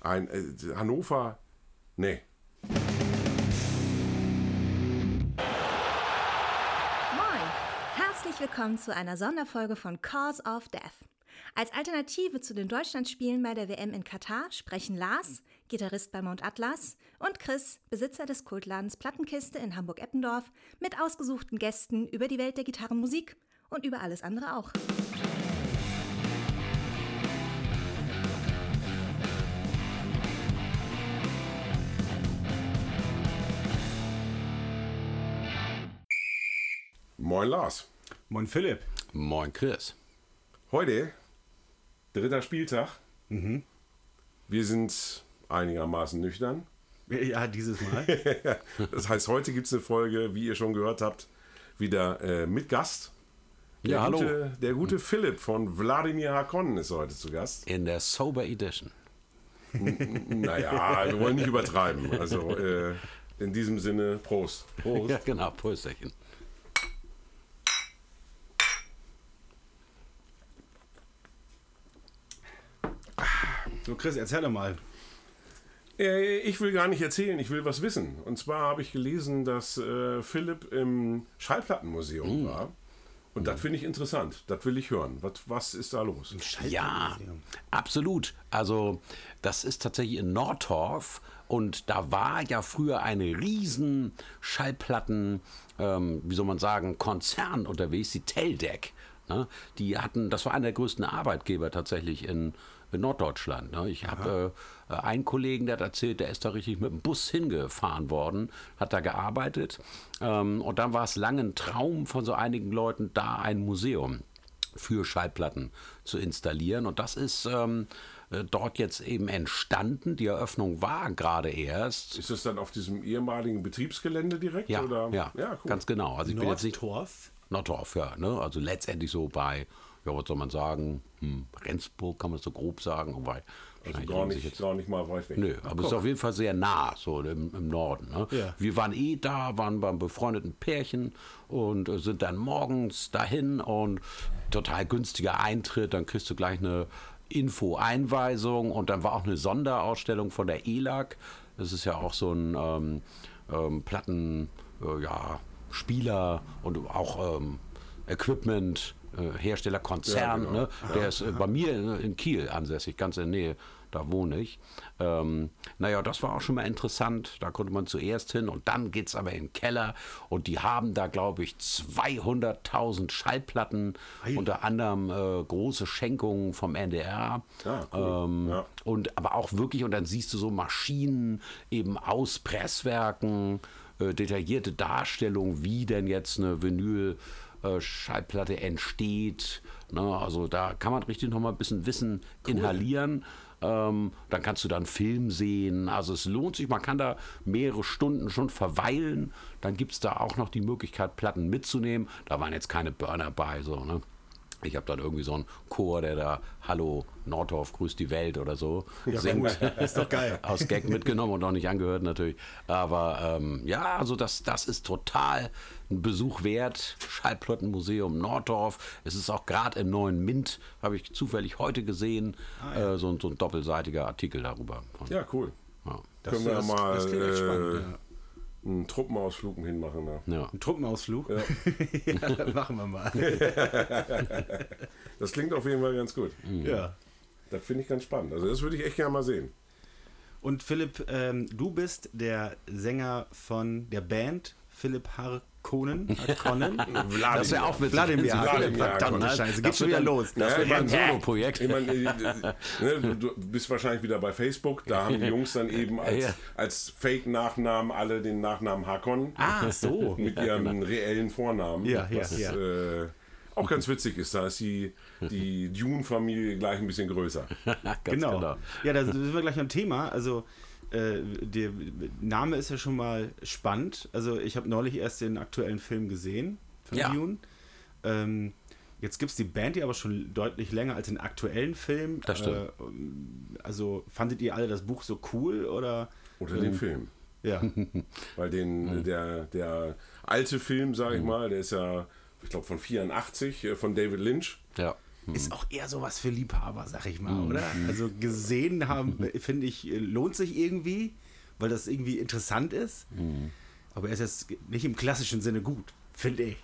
Ein äh, Hannover, nee. Moin! Herzlich willkommen zu einer Sonderfolge von Cause of Death. Als Alternative zu den Deutschlandspielen bei der WM in Katar sprechen Lars, Gitarrist bei Mount Atlas, und Chris, Besitzer des Kultladens Plattenkiste in Hamburg-Eppendorf, mit ausgesuchten Gästen über die Welt der Gitarrenmusik und über alles andere auch. Moin Lars. Moin Philipp. Moin Chris. Heute, dritter Spieltag. Wir sind einigermaßen nüchtern. Ja, dieses Mal. Das heißt, heute gibt es eine Folge, wie ihr schon gehört habt, wieder äh, mit Gast. Der Ja, hallo. Gute, der gute Philipp von Wladimir Hakon ist heute zu Gast. In der Sober Edition. Naja, wir wollen nicht übertreiben. Also äh, in diesem Sinne, Prost. Prost. Ja, genau, Prösterchen. So, Chris, erzähl doch mal. Äh, Ich will gar nicht erzählen, ich will was wissen. Und zwar habe ich gelesen, dass äh, Philipp im Schallplattenmuseum war. Und das finde ich interessant. Das will ich hören. Was, was ist da los? Ja, absolut. Also das ist tatsächlich in Nordtorf und da war ja früher eine riesen Schallplatten, ähm, wie soll man sagen, Konzern unterwegs, die Teldec. Ne? Die hatten, das war einer der größten Arbeitgeber tatsächlich in, in Norddeutschland. Ne? Ich habe äh, einen Kollegen, der hat erzählt, der ist da richtig mit dem Bus hingefahren worden, hat da gearbeitet. Ähm, und dann war es lange ein Traum von so einigen Leuten, da ein Museum für Schallplatten zu installieren. Und das ist ähm, äh, dort jetzt eben entstanden. Die Eröffnung war gerade erst. Ist das dann auf diesem ehemaligen Betriebsgelände direkt? Ja, oder? ja, ja cool. ganz genau. Also ich bin jetzt nicht Nordtorf. Ja. Ne? Also letztendlich so bei, ja, was soll man sagen, hm, Rendsburg kann man so grob sagen. Wobei, Also gar nicht, jetzt gar nicht mal weit weg. Nö, aber es ist auf jeden Fall sehr nah, so im, im Norden. Ne? Ja. Wir waren eh da, waren beim befreundeten Pärchen und äh, sind dann morgens dahin und total günstiger Eintritt, dann kriegst du gleich eine Info-Einweisung und dann war auch eine Sonderausstellung von der ELAG. Das ist ja auch so ein ähm, ähm, Platten, äh, ja, Spieler und auch ähm, Equipment. Herstellerkonzern, Ja, genau. ne? der ist äh, bei mir in, in Kiel ansässig, ganz in der Nähe, da wohne ich. Ähm, naja, das war auch schon mal interessant, da konnte man zuerst hin und dann geht es aber in den Keller und die haben da, glaube ich, 200.000 Schallplatten, unter anderem äh, große Schenkungen vom NDR. Ah, cool. ähm, Ja. und aber auch wirklich, und dann siehst du so Maschinen eben aus Presswerken, äh, detaillierte Darstellung, wie denn jetzt eine Vinyl äh, Schallplatte entsteht. Ne? Also da kann man richtig noch mal ein bisschen Wissen inhalieren. Ähm, dann kannst du dann Film sehen. Also es lohnt sich, man kann da mehrere Stunden schon verweilen. Dann gibt es da auch noch die Möglichkeit, Platten mitzunehmen. Da waren jetzt keine Burner bei, so, ne? Ich habe dann irgendwie so einen Chor, der da Hallo Nordorf, grüßt die Welt oder so singt. Ist doch geil. Aus Gag mitgenommen und auch nicht angehört natürlich. Aber ähm, ja, also das, das ist total ein Besuch wert. Schallplattenmuseum Nordorf. Es ist auch gerade im neuen Mint, habe ich zufällig heute gesehen, äh, so, ein- so ein doppelseitiger Artikel darüber. Ja, cool. Ja. Das- Können wir das- mal das klingt echt spannend, äh, ja. Einen Truppenausflug hinmachen. Da. Ja. Ein Truppenausflug? Ja, das machen wir mal. Das klingt auf jeden Fall ganz gut. Ja. Das finde ich ganz spannend. Also das würde ich echt gerne mal sehen. Und Philipp, ähm, du bist der Sänger von der Band Philipp Harkonnen. Harkonnen. Das wäre auch Philipp Harkonnen. Wladimir Verdammte. Scheiße, Das geht schon wieder dann- los. Das Ja, ein. Solo-Projekt. Ich meine, äh, ne, du, bist wahrscheinlich wieder bei Facebook. Da haben die Jungs dann eben als, Ja. als Fake-Nachnamen alle den Nachnamen Hakon Ah, so. mit ihrem reellen Vornamen. Ja, ja, was ja. Äh, auch ganz witzig ist. Da ist die, die Dune-Familie gleich ein bisschen größer. Ganz Genau. Ja, da sind wir gleich beim Thema. Also, äh, der Name ist ja schon mal spannend. Also, ich habe neulich erst den aktuellen Film gesehen von Ja. Dune. Ähm, jetzt gibt es die Band, die aber schon deutlich länger als den aktuellen Film. Das stimmt. Äh, also, fandet ihr alle das Buch so cool oder? Oder den Film. Ja. Weil den, der, der alte Film, sage ich mal, der ist ja, ich glaube, von 84, äh, von David Lynch. Ja. Ist auch eher sowas für Liebhaber, sag ich mal, oder? Also gesehen haben, finde ich, lohnt sich irgendwie, weil das irgendwie interessant ist. Aber er ist jetzt nicht im klassischen Sinne gut, finde ich.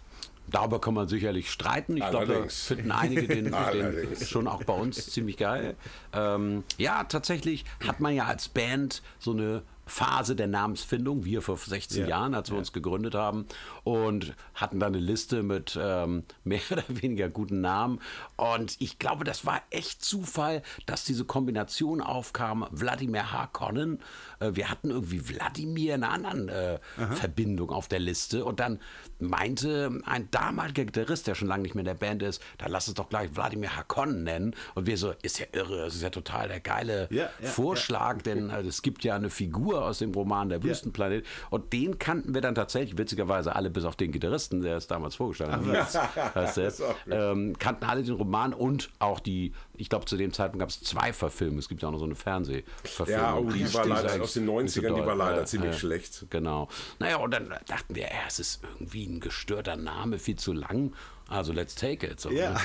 Darüber kann man sicherlich streiten. Ich glaube, da Allerdings. finden einige den, den schon auch bei uns ziemlich geil. Ähm, ja, tatsächlich hat man ja als Band so eine Phase der Namensfindung, wir vor 16 Ja. Jahren, als wir uns gegründet haben und hatten dann eine Liste mit ähm, mehr oder weniger guten Namen. Und ich glaube, das war echt Zufall, dass diese Kombination aufkam, Wladimir Harkonnen. Äh, wir hatten irgendwie Wladimir in einer anderen äh, Verbindung auf der Liste. Und dann meinte ein damaliger Gitarrist, der schon lange nicht mehr in der Band ist, dann lass es doch gleich Wladimir Harkonnen nennen. Und wir so, ist ja irre, das ist ja total der geile Ja, ja, Vorschlag, denn äh, es gibt ja eine Figur aus dem Roman Der Wüstenplanet. Und den kannten wir dann tatsächlich, witzigerweise alle bis auf den Gitarristen, der es damals vorgestellt hat, heißt der, ähm, kannten alle den Roman und auch die, ich glaube zu dem Zeitpunkt gab es zwei Verfilmungen, es gibt ja auch noch so eine Fernsehverfilmung. Ja, oh, die ist- war leider aus den nicht so 90ern, die war leider Ja, ziemlich ja. schlecht. Genau. Naja, und dann dachten wir, ja, es ist irgendwie ein gestörter Name, viel zu lang. Also let's take it. So, Ja.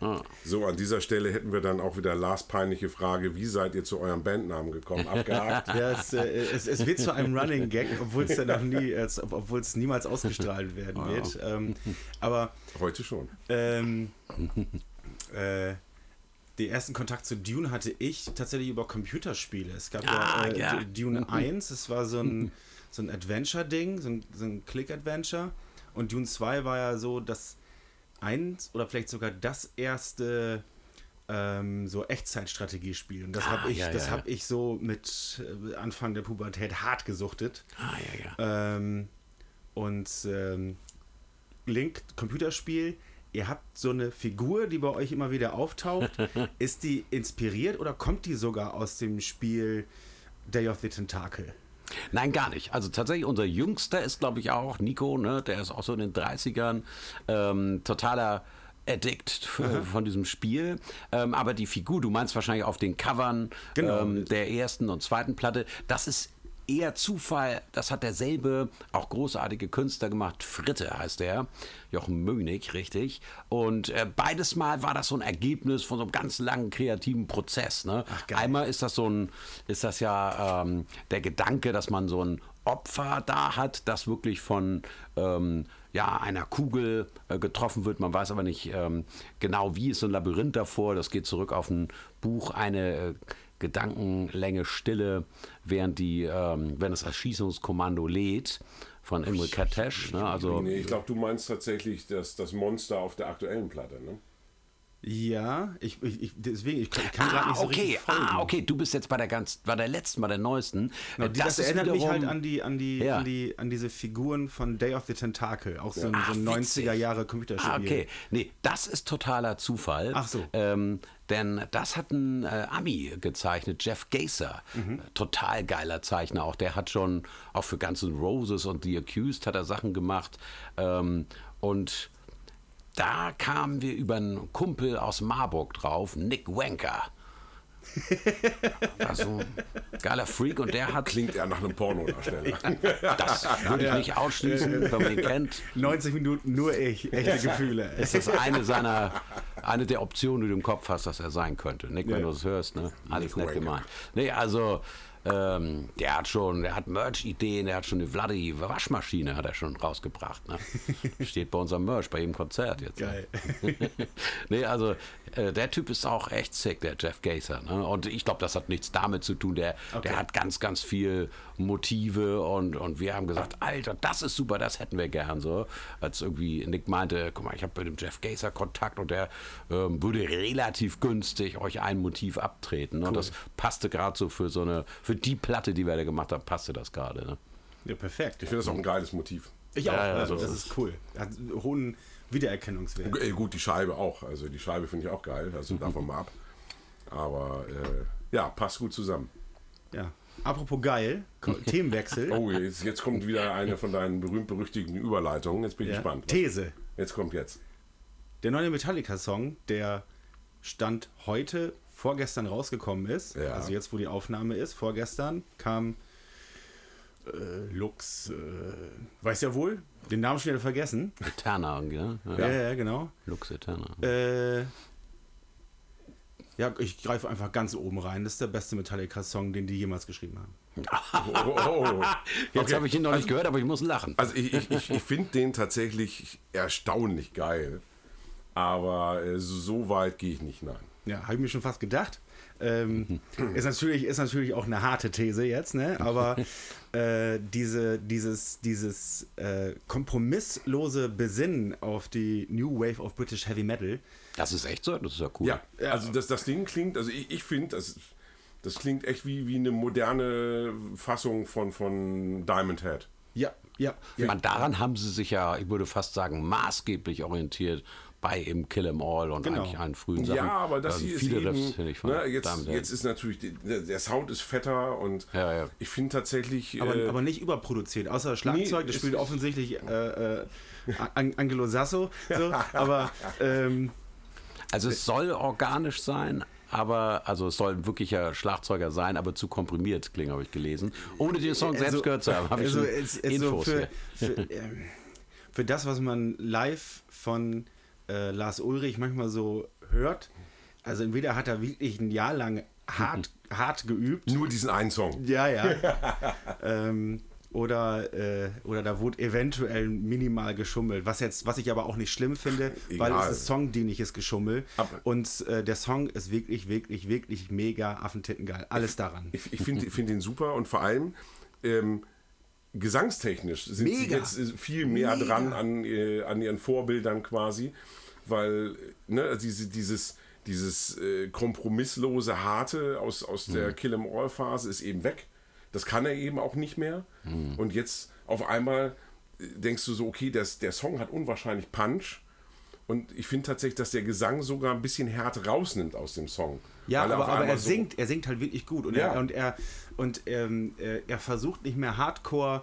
ne? So, an dieser Stelle hätten wir dann auch wieder Lars peinliche Frage, wie seid ihr zu eurem Bandnamen gekommen? Abgehakt. Ja, es, äh, es, es wird zu einem Running Gag, obwohl es ja noch nie, als, obwohl es niemals ausgestrahlt werden wird. Ähm, aber Heute schon. ähm, äh, den ersten Kontakt zu Dune hatte ich tatsächlich über Computerspiele. Es gab Ah, ja, äh. D- Dune 1, es war so ein, so ein Adventure-Ding, so ein, so ein Click-Adventure. Und Dune 2 war ja so das eins oder vielleicht sogar das erste ähm, so Echtzeitstrategiespiel. Und das Ah, habe ich, ja, das ja, hab ich so mit äh, Anfang der Pubertät hart gesuchtet. Ah, ja, ja. Ähm, und ähm, Link, Computerspiel, ihr habt so eine Figur, die bei euch immer wieder auftaucht. Ist die inspiriert oder kommt die sogar aus dem Spiel Day of the Tentacle? Nein, gar nicht. Also tatsächlich, unser Jüngster ist, glaube ich, auch Nico, ne? der ist auch so in den 30ern, ähm, totaler Addict von diesem Spiel. Ähm, aber die Figur, du meinst wahrscheinlich auf den Covern Genau. ähm, der ersten und zweiten Platte, das ist eher Zufall. Das hat derselbe, auch großartige Künstler gemacht. Fritte heißt der. Jochen Mönig, richtig. Und äh, beides Mal war das so ein Ergebnis von so einem ganz langen kreativen Prozess. Ne? geil. Einmal ist das so ein, ist das ja ähm, der Gedanke, dass man so ein Opfer da hat, das wirklich von ähm, ja, einer Kugel äh, getroffen wird. Man weiß aber nicht ähm, genau, wie ist so ein Labyrinth davor. Das geht zurück auf ein Buch, eine äh, Gedankenlänge Stille, während die, ähm, wenn das Erschießungskommando lädt von Imre Katesh. Ne? Also Nee, ich glaube, du meinst tatsächlich das, das Monster auf der aktuellen Platte, ne? Ja, ich, ich, deswegen, ich, kann- kann gerade Ah, nicht so okay, richtig folgen. ah, okay, du bist jetzt bei der ganz, bei der letzten, bei der neuesten. Genau, die, das, ist erinnert mich halt wiederum- an die, an die, Ja. an die, an diese Figuren von Day of the Tentacle, auch so ein, Ach, so ein witzig. 90er Jahre Computerspiel. Ah, okay. Nee, das ist totaler Zufall. Ach so. Ähm, denn das hat ein äh, Ami gezeichnet, Jeff Gazer. Mhm. Total geiler Zeichner auch. Der hat schon auch für Guns N' Roses und The Accused hat er Sachen gemacht. Ähm, und da kamen wir über einen Kumpel aus Marburg drauf, Nick Wanker. Also, geiler Freak und der hat, Klingt eher nach einem Pornodarsteller. das würde ich nicht ausschließen, wenn man ihn kennt. 90 Minuten nur ich, echte Gefühle. ist das eine seiner, eine der Optionen, die du im Kopf hast, dass er sein könnte. Nick, wenn Ja. du das hörst, ne? Alles Nick nett Wanker. gemeint. Nee, also, ähm, der hat schon, der hat Merch-Ideen, der hat schon eine Vladi Waschmaschine hat er schon rausgebracht, ne? Steht bei unserem Merch, bei jedem Konzert jetzt. ne? Geil. nee, also äh, der Typ ist auch echt sick, der Jeff Gazer. Ne? Und ich glaube, das hat nichts damit zu tun. Der, der hat ganz, ganz viel Motive und, und wir haben gesagt, Alter, das ist super, das hätten wir gern so. Als irgendwie Nick meinte, guck mal, ich habe mit dem Jeff Gazer Kontakt und der ähm, würde relativ günstig euch ein Motiv abtreten. Ne? Und das passte gerade so für so eine, für die Platte, die wir da gemacht haben, passte das gerade. Ne? Ja, perfekt. Ich finde das auch ein geiles Motiv. Ich auch. Ja, ja, also, so das ist cool. Hat einen hohen Wiedererkennungswert. Äh, Gut, die Scheibe auch. Also die Scheibe finde ich auch geil. Also davon mal ab. Aber äh, ja, passt gut zusammen. Ja. Apropos geil, Themenwechsel. Oh, jetzt, jetzt kommt wieder eine von deinen berühmt-berüchtigten Überleitungen. Jetzt bin ich ja. gespannt. These. Jetzt kommt jetzt. Der neue Metallica-Song, der Stand heute, vorgestern rausgekommen ist, Ja. also jetzt, wo die Aufnahme ist, vorgestern kam Äh, Lux, äh, weiß ja wohl, den Namen schon wieder vergessen. Eterna, ne? Ja, ja, ja genau. Lux Eterna. Äh, ja, ich greife einfach ganz oben rein. Das ist der beste Metallica-Song, den die jemals geschrieben haben. Oh, oh, oh. Jetzt Okay. habe ich ihn noch nicht gehört, aber ich muss lachen. Also ich, ich, ich, ich finde den tatsächlich erstaunlich geil. Aber äh, so, so weit gehe ich nicht, nein. Ja, habe ich mir schon fast gedacht. Ähm, ist, natürlich, ist natürlich auch eine harte These jetzt, ne? aber äh, diese, dieses, dieses äh, kompromisslose Besinnen auf die New Wave of British Heavy Metal, Das ist echt so, das ist ja cool. Ja, also das, das Ding klingt, also ich, ich finde, das, das klingt echt wie, wie eine moderne Fassung von, von Diamond Head. ja, ja, ja. Man, daran haben sie sich ja, ich würde fast sagen, maßgeblich orientiert bei im Kill 'em All und Genau. eigentlich allen frühen Sachen. Ja, aber das Also hier ist eben, Riffs, finde ich, von ne, jetzt, jetzt ist natürlich, der, der Sound ist fetter und Ja, ja. ich finde tatsächlich, aber, äh, aber nicht überproduziert. Außer Schlagzeug, Nee, das spielt offensichtlich äh, äh, An Angelo Sasso. So, aber ähm, Also es soll organisch sein, aber also es soll ein wirklicher Schlagzeuger sein, aber zu komprimiert klingen, habe ich gelesen. Ohne den Song selbst also- gehört zu haben, habe ich also, schon es- es so Infos für, hier. für, ähm, für das, was man live von äh, Lars Ulrich manchmal so hört, also entweder hat er wirklich ein Jahr lang hart, hart geübt. nur diesen einen Song. Ja, ja. ähm, oder, äh, oder da wurde eventuell minimal geschummelt, was jetzt, was ich aber auch nicht schlimm finde, weil Egal. es ist songdienliches Geschummel. Aber- und äh, der Song ist wirklich, wirklich, wirklich mega affentittengeil. Alles daran. Ich, ich finde find den super und vor allem ähm, gesangstechnisch sind sie Mega. jetzt äh, viel mehr Mega. dran an, äh, an ihren Vorbildern quasi, weil äh, ne, also diese, dieses, dieses äh, kompromisslose Harte aus, aus Mhm. der Kill 'em All Phase ist eben weg. Das kann er eben auch nicht mehr. Mhm. Und jetzt auf einmal äh, denkst du so, okay, das, der Song hat unwahrscheinlich Punch. Und ich finde tatsächlich, dass der Gesang sogar ein bisschen Härte rausnimmt aus dem Song. Ja, aber, aber er so- singt, er singt halt wirklich gut und Ja. er und er und ähm, äh, er versucht nicht mehr Hardcore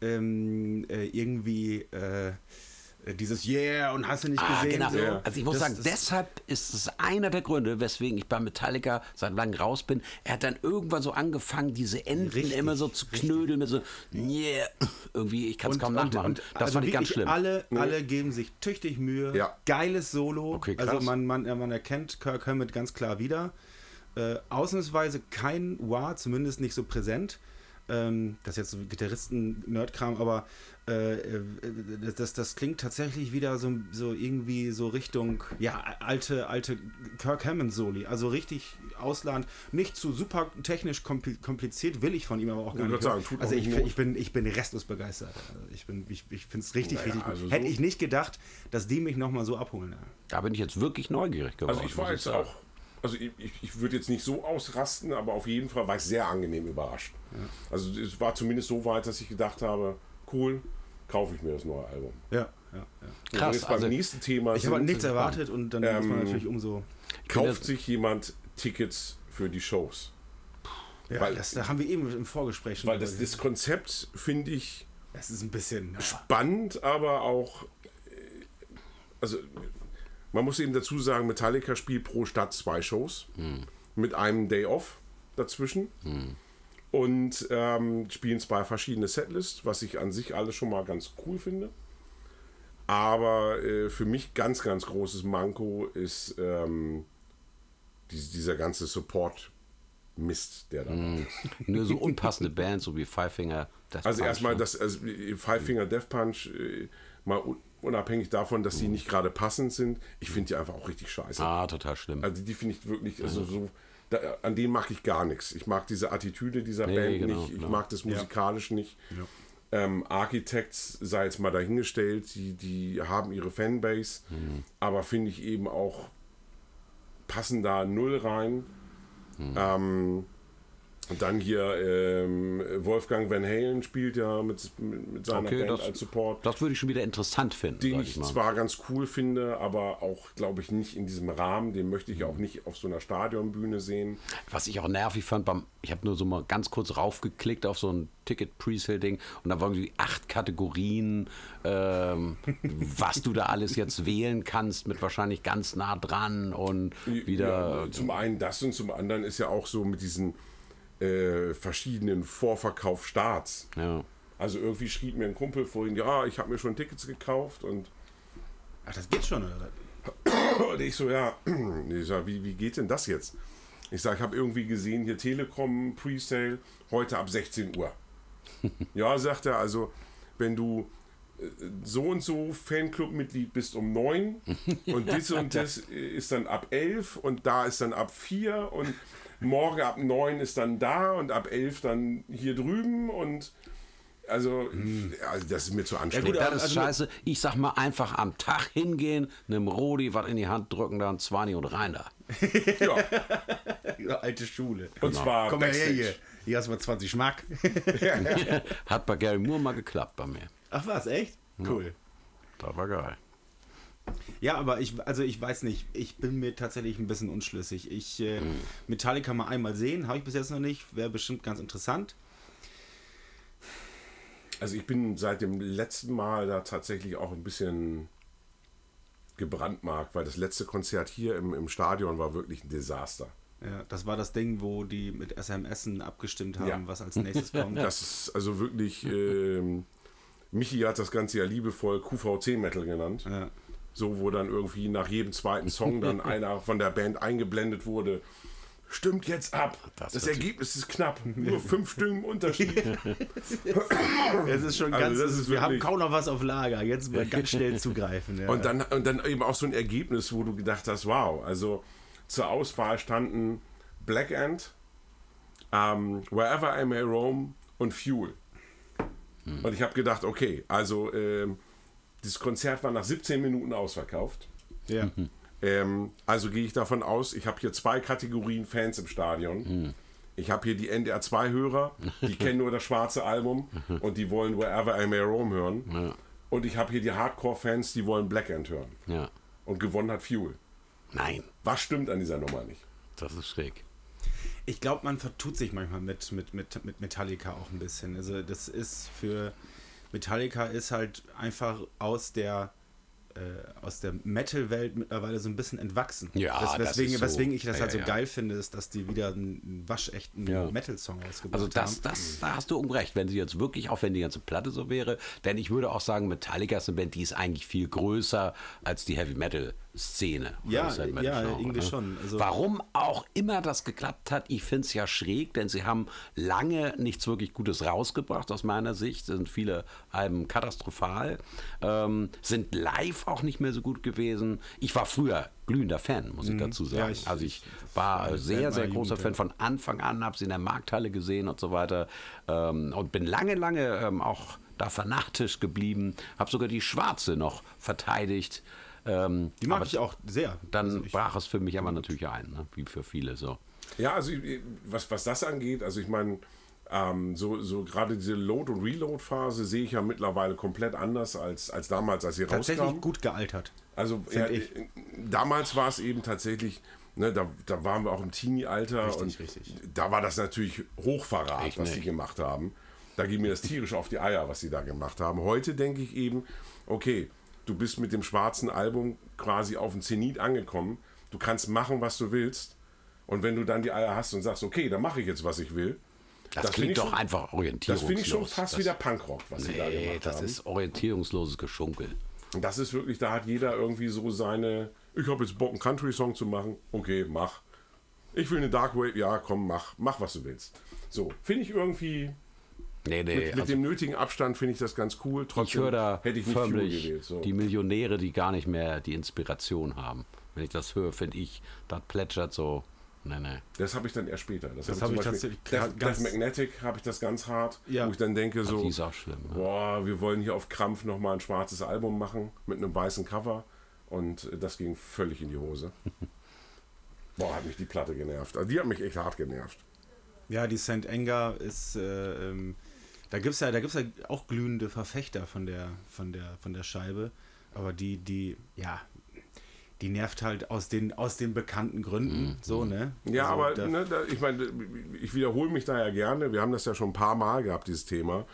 ähm, äh, irgendwie äh, dieses Yeah und hast du nicht Ah, gesehen. genau. So. Also ich muss Das- sagen, das- deshalb ist es einer der Gründe, weswegen ich bei Metallica seit langem raus bin. Er hat dann irgendwann so angefangen, diese Enden Richtig, immer so zu knödeln mit so, yeah, irgendwie, ich kann es kaum und, nachmachen. und, das also fand ich ganz wirklich schlimm. Alle, alle geben sich tüchtig Mühe. Ja. Geiles Solo. Okay, krass. also man, man, man erkennt Kirk Hammett ganz klar wieder. Äh, ausnahmsweise kein Wah, zumindest nicht so präsent. Ähm, das ist jetzt so Gitarristen-Nerdkram, aber äh, äh, das, das, klingt tatsächlich wieder so, so irgendwie so Richtung, ja, alte, alte Kirk Hammond-Soli. Also richtig ausladend. Nicht zu super technisch kompli- kompliziert, will ich von ihm aber auch gar Ich nicht. sagen, also auch ich, ich, bin, ich bin restlos begeistert. Also ich bin, ich, ich finde es richtig, Naja, richtig gut. also so- Hätte ich nicht gedacht, dass die mich nochmal so abholen. Da bin ich jetzt wirklich neugierig geworden. Also ich war jetzt sagen. auch, also ich, ich, würde jetzt nicht so ausrasten, aber auf jeden Fall war ich sehr angenehm überrascht. Also es war zumindest so weit, dass ich gedacht habe, cool, kaufe ich mir das neue Album. Ja, ja, ja. Krass, jetzt beim also nächsten Thema Ich habe sind- nichts erwartet und dann ist man Ähm, natürlich umso. Kauft sich jemand Tickets für die Shows? Ja, weil- das, da haben wir eben im Vorgespräch schon Weil das, das Konzept finde ich Das ist ein bisschen. Ja. spannend, aber auch, äh, also man muss eben dazu sagen, Metallica spielt pro Stadt zwei Shows mit einem Day Off dazwischen und ähm, spielen zwei verschiedene Setlists, was ich an sich alles schon mal ganz cool finde. Aber äh, für mich ganz, ganz großes Manko ist ähm, dies- dieser ganze Support-Mist, der da ist. Nur so unpassende Bands, so wie Five Finger. Death Also Punch, erstmal ne? das also Five Finger Death Punch, äh, mal unabhängig davon, dass die nicht gerade passend sind, ich finde die einfach auch richtig scheiße. Ah, total schlimm. Also die finde ich wirklich, also so, da, an denen mag ich gar nichts. Ich mag diese Attitüde dieser Nee, Band genau, nicht, ich genau. mag das musikalisch nicht. Ähm, Architects sei jetzt mal dahingestellt, die, die haben ihre Fanbase, Mhm. aber finde ich eben auch, passen da null rein. Mhm. Ähm, und dann hier ähm, Wolfgang Van Halen spielt ja mit, mit, seiner Okay, Band das, als Support, das würde ich schon wieder interessant finden, den ich ich zwar ganz cool finde, aber auch, glaube ich, nicht in diesem Rahmen. Den möchte ich auch Mhm. nicht auf so einer Stadionbühne sehen. Was ich auch nervig fand, beim, ich habe nur so mal ganz kurz raufgeklickt auf so ein Ticket-Presale-Ding und da waren irgendwie acht Kategorien, ähm, was du da alles jetzt wählen kannst, mit wahrscheinlich ganz nah dran und wieder. Ja, zum einen das und zum anderen ist ja auch so mit diesen äh, verschiedenen Vorverkaufstarts. Ja. Also irgendwie schrieb mir ein Kumpel vorhin, ja, ich habe mir schon Tickets gekauft und, Ach, das geht schon, oder? und ich so, ja, ich sag, wie, wie geht denn das jetzt? Ich sage, ich habe irgendwie gesehen, hier Telekom Presale, heute ab 16 Uhr. ja, sagt er, also wenn du äh, so und so Fanclub-Mitglied bist um 9 und das und das ist dann ab 11 und da ist dann ab 4 und morgen ab 9 ist dann da und ab 11 dann hier drüben und also, also das ist mir zu anstrengend. gut, Das ist Also- scheiße. Ich sag mal einfach am Tag hingehen, einem Rodi was in die Hand drücken, dann 20 und rein da. ja, Ja, alte Schule. und zwar Komm mal her hier. Hier hast du mal 20 Schmack. Hat bei Gary Moore mal geklappt bei mir. Ach was, echt? Cool. Das war geil. Ja, aber ich, also ich weiß nicht, ich bin mir tatsächlich ein bisschen unschlüssig. Ich äh, Hm. Metallica mal einmal sehen, habe ich bis jetzt noch nicht, wäre bestimmt ganz interessant. Also ich bin seit dem letzten Mal da tatsächlich auch ein bisschen gebrandmarkt, weil das letzte Konzert hier im, im Stadion war wirklich ein Desaster. Ja, das war das Ding, wo die mit SMSen abgestimmt haben, Ja. was als nächstes kommt. Das ist also wirklich, ähm, Michi hat das Ganze ja liebevoll QVC-Metal genannt. Ja. So, wo dann irgendwie nach jedem zweiten Song dann einer von der Band eingeblendet wurde. Stimmt jetzt ab. Das Das, Ergebnis ist knapp. Nur fünf Stimmen Unterschied. Es ist schon Also ganz, das ist wir haben kaum noch was auf Lager, jetzt mal ganz schnell zugreifen. Ja. Und dann, und dann eben auch so ein Ergebnis, wo du gedacht hast, wow, also zur Auswahl standen Black Ant, ähm, Wherever I May Roam und Fuel. Und ich habe gedacht, okay, also ähm, das Konzert war nach 17 Minuten ausverkauft. ja. Ähm, also gehe ich davon aus, ich habe hier zwei Kategorien Fans im Stadion. Ich habe hier die NDR2-Hörer, die kennen nur das schwarze Album und die wollen Wherever I May Roam hören. Und ich habe hier die Hardcore-Fans, die wollen Black Ant hören. Ja. Und gewonnen hat Fuel. Nein, Was stimmt an dieser Nummer nicht? das ist schräg. Ich glaube, man vertut sich manchmal mit, mit, mit, mit Metallica auch ein bisschen. Also das ist für Metallica ist halt einfach aus der äh, aus der Metal-Welt mittlerweile so ein bisschen entwachsen. Ja, das weswegen, ist so. weswegen ich das Ja, halt so ja, geil finde, ist, dass die wieder einen waschechten Ja. Metal-Song ausgebracht Also das, haben. das, da hast du unrecht, wenn sie jetzt wirklich, auch wenn die ganze Platte so wäre, denn ich würde auch sagen, Metallica ist eine Band, die ist eigentlich viel größer als die Heavy Metal Szene. Ja, ja, Genre, irgendwie schon. Also- Warum auch immer das geklappt hat, ich finde es ja schräg, denn sie haben lange nichts wirklich Gutes rausgebracht aus meiner Sicht, sind viele Alben katastrophal, ähm, sind live auch nicht mehr so gut gewesen. Ich war früher glühender Fan, muss ich dazu sagen. Mhm. Ja, ich- also ich war sehr, sehr großer Jugend, Fan von Anfang an, habe sie in der Markthalle gesehen und so weiter ähm, und bin lange, lange ähm, auch da fanatisch geblieben, habe sogar die Schwarze noch verteidigt. Ähm, die mag ich auch sehr. Dann Also ich, brach es für mich aber natürlich ein, ne? wie für viele so. Ja, also ich- was, was das angeht, also ich meine, ähm, so, so gerade diese Load- und Reload-Phase sehe ich ja mittlerweile komplett anders als, als damals, als sie tatsächlich rauskam. gut gealtert. Also ja, ich. äh, damals war es eben tatsächlich, ne, da, da waren wir auch im Teenie-Alter Richtig, und richtig. da war das natürlich Hochverrat, Ich was die nicht. gemacht haben. Da ging mir das tierisch auf die Eier, was sie da gemacht haben. Heute denke ich eben, okay, du bist mit dem schwarzen Album quasi auf dem Zenit angekommen. Du kannst machen, was du willst. Und wenn du dann die Eier hast und sagst, okay, dann mache ich jetzt, was ich will. Das, find klingt doch schon- einfach Das orientierungslos. finde ich schon fast das, wieder Punkrock, was sie da Nee, gemacht das haben. ist orientierungsloses Geschunkel. Das ist wirklich, da hat jeder irgendwie so seine, ich habe jetzt Bock, einen Country-Song zu machen. Okay, mach. Ich will eine Dark Wave, ja, komm, mach, mach, was du willst. So, finde ich irgendwie, Nee, nee, mit, mit also dem nötigen Abstand finde ich das ganz cool. ich Trotzdem höre da hätte ich nicht förmlich gewählt. So. die Millionäre, die gar nicht mehr die Inspiration haben. Wenn ich das höre, finde ich, das plätschert so. Nee, nee. Das habe ich dann erst später. Das, Das habe hab zum ich tatsächlich Death, Magnetic habe ich das ganz hart, Ja. wo ich dann denke so, Die ist auch schlimm. Ne? boah, wir wollen hier auf Krampf nochmal ein schwarzes Album machen mit einem weißen Cover und das ging völlig in die Hose. Boah, hat mich die Platte genervt. Also die hat mich echt hart genervt. Ja, die St. Anger ist, äh, ähm, da gibt es ja, da gibt's ja auch glühende Verfechter von der, von der, von der Scheibe. Aber die, die, ja, die nervt halt aus den, aus den bekannten Gründen. So, ne? Ja, Also aber da- ne, da, ich meine, ich wiederhole mich da ja gerne. Wir haben das ja schon ein paar Mal gehabt, dieses Thema.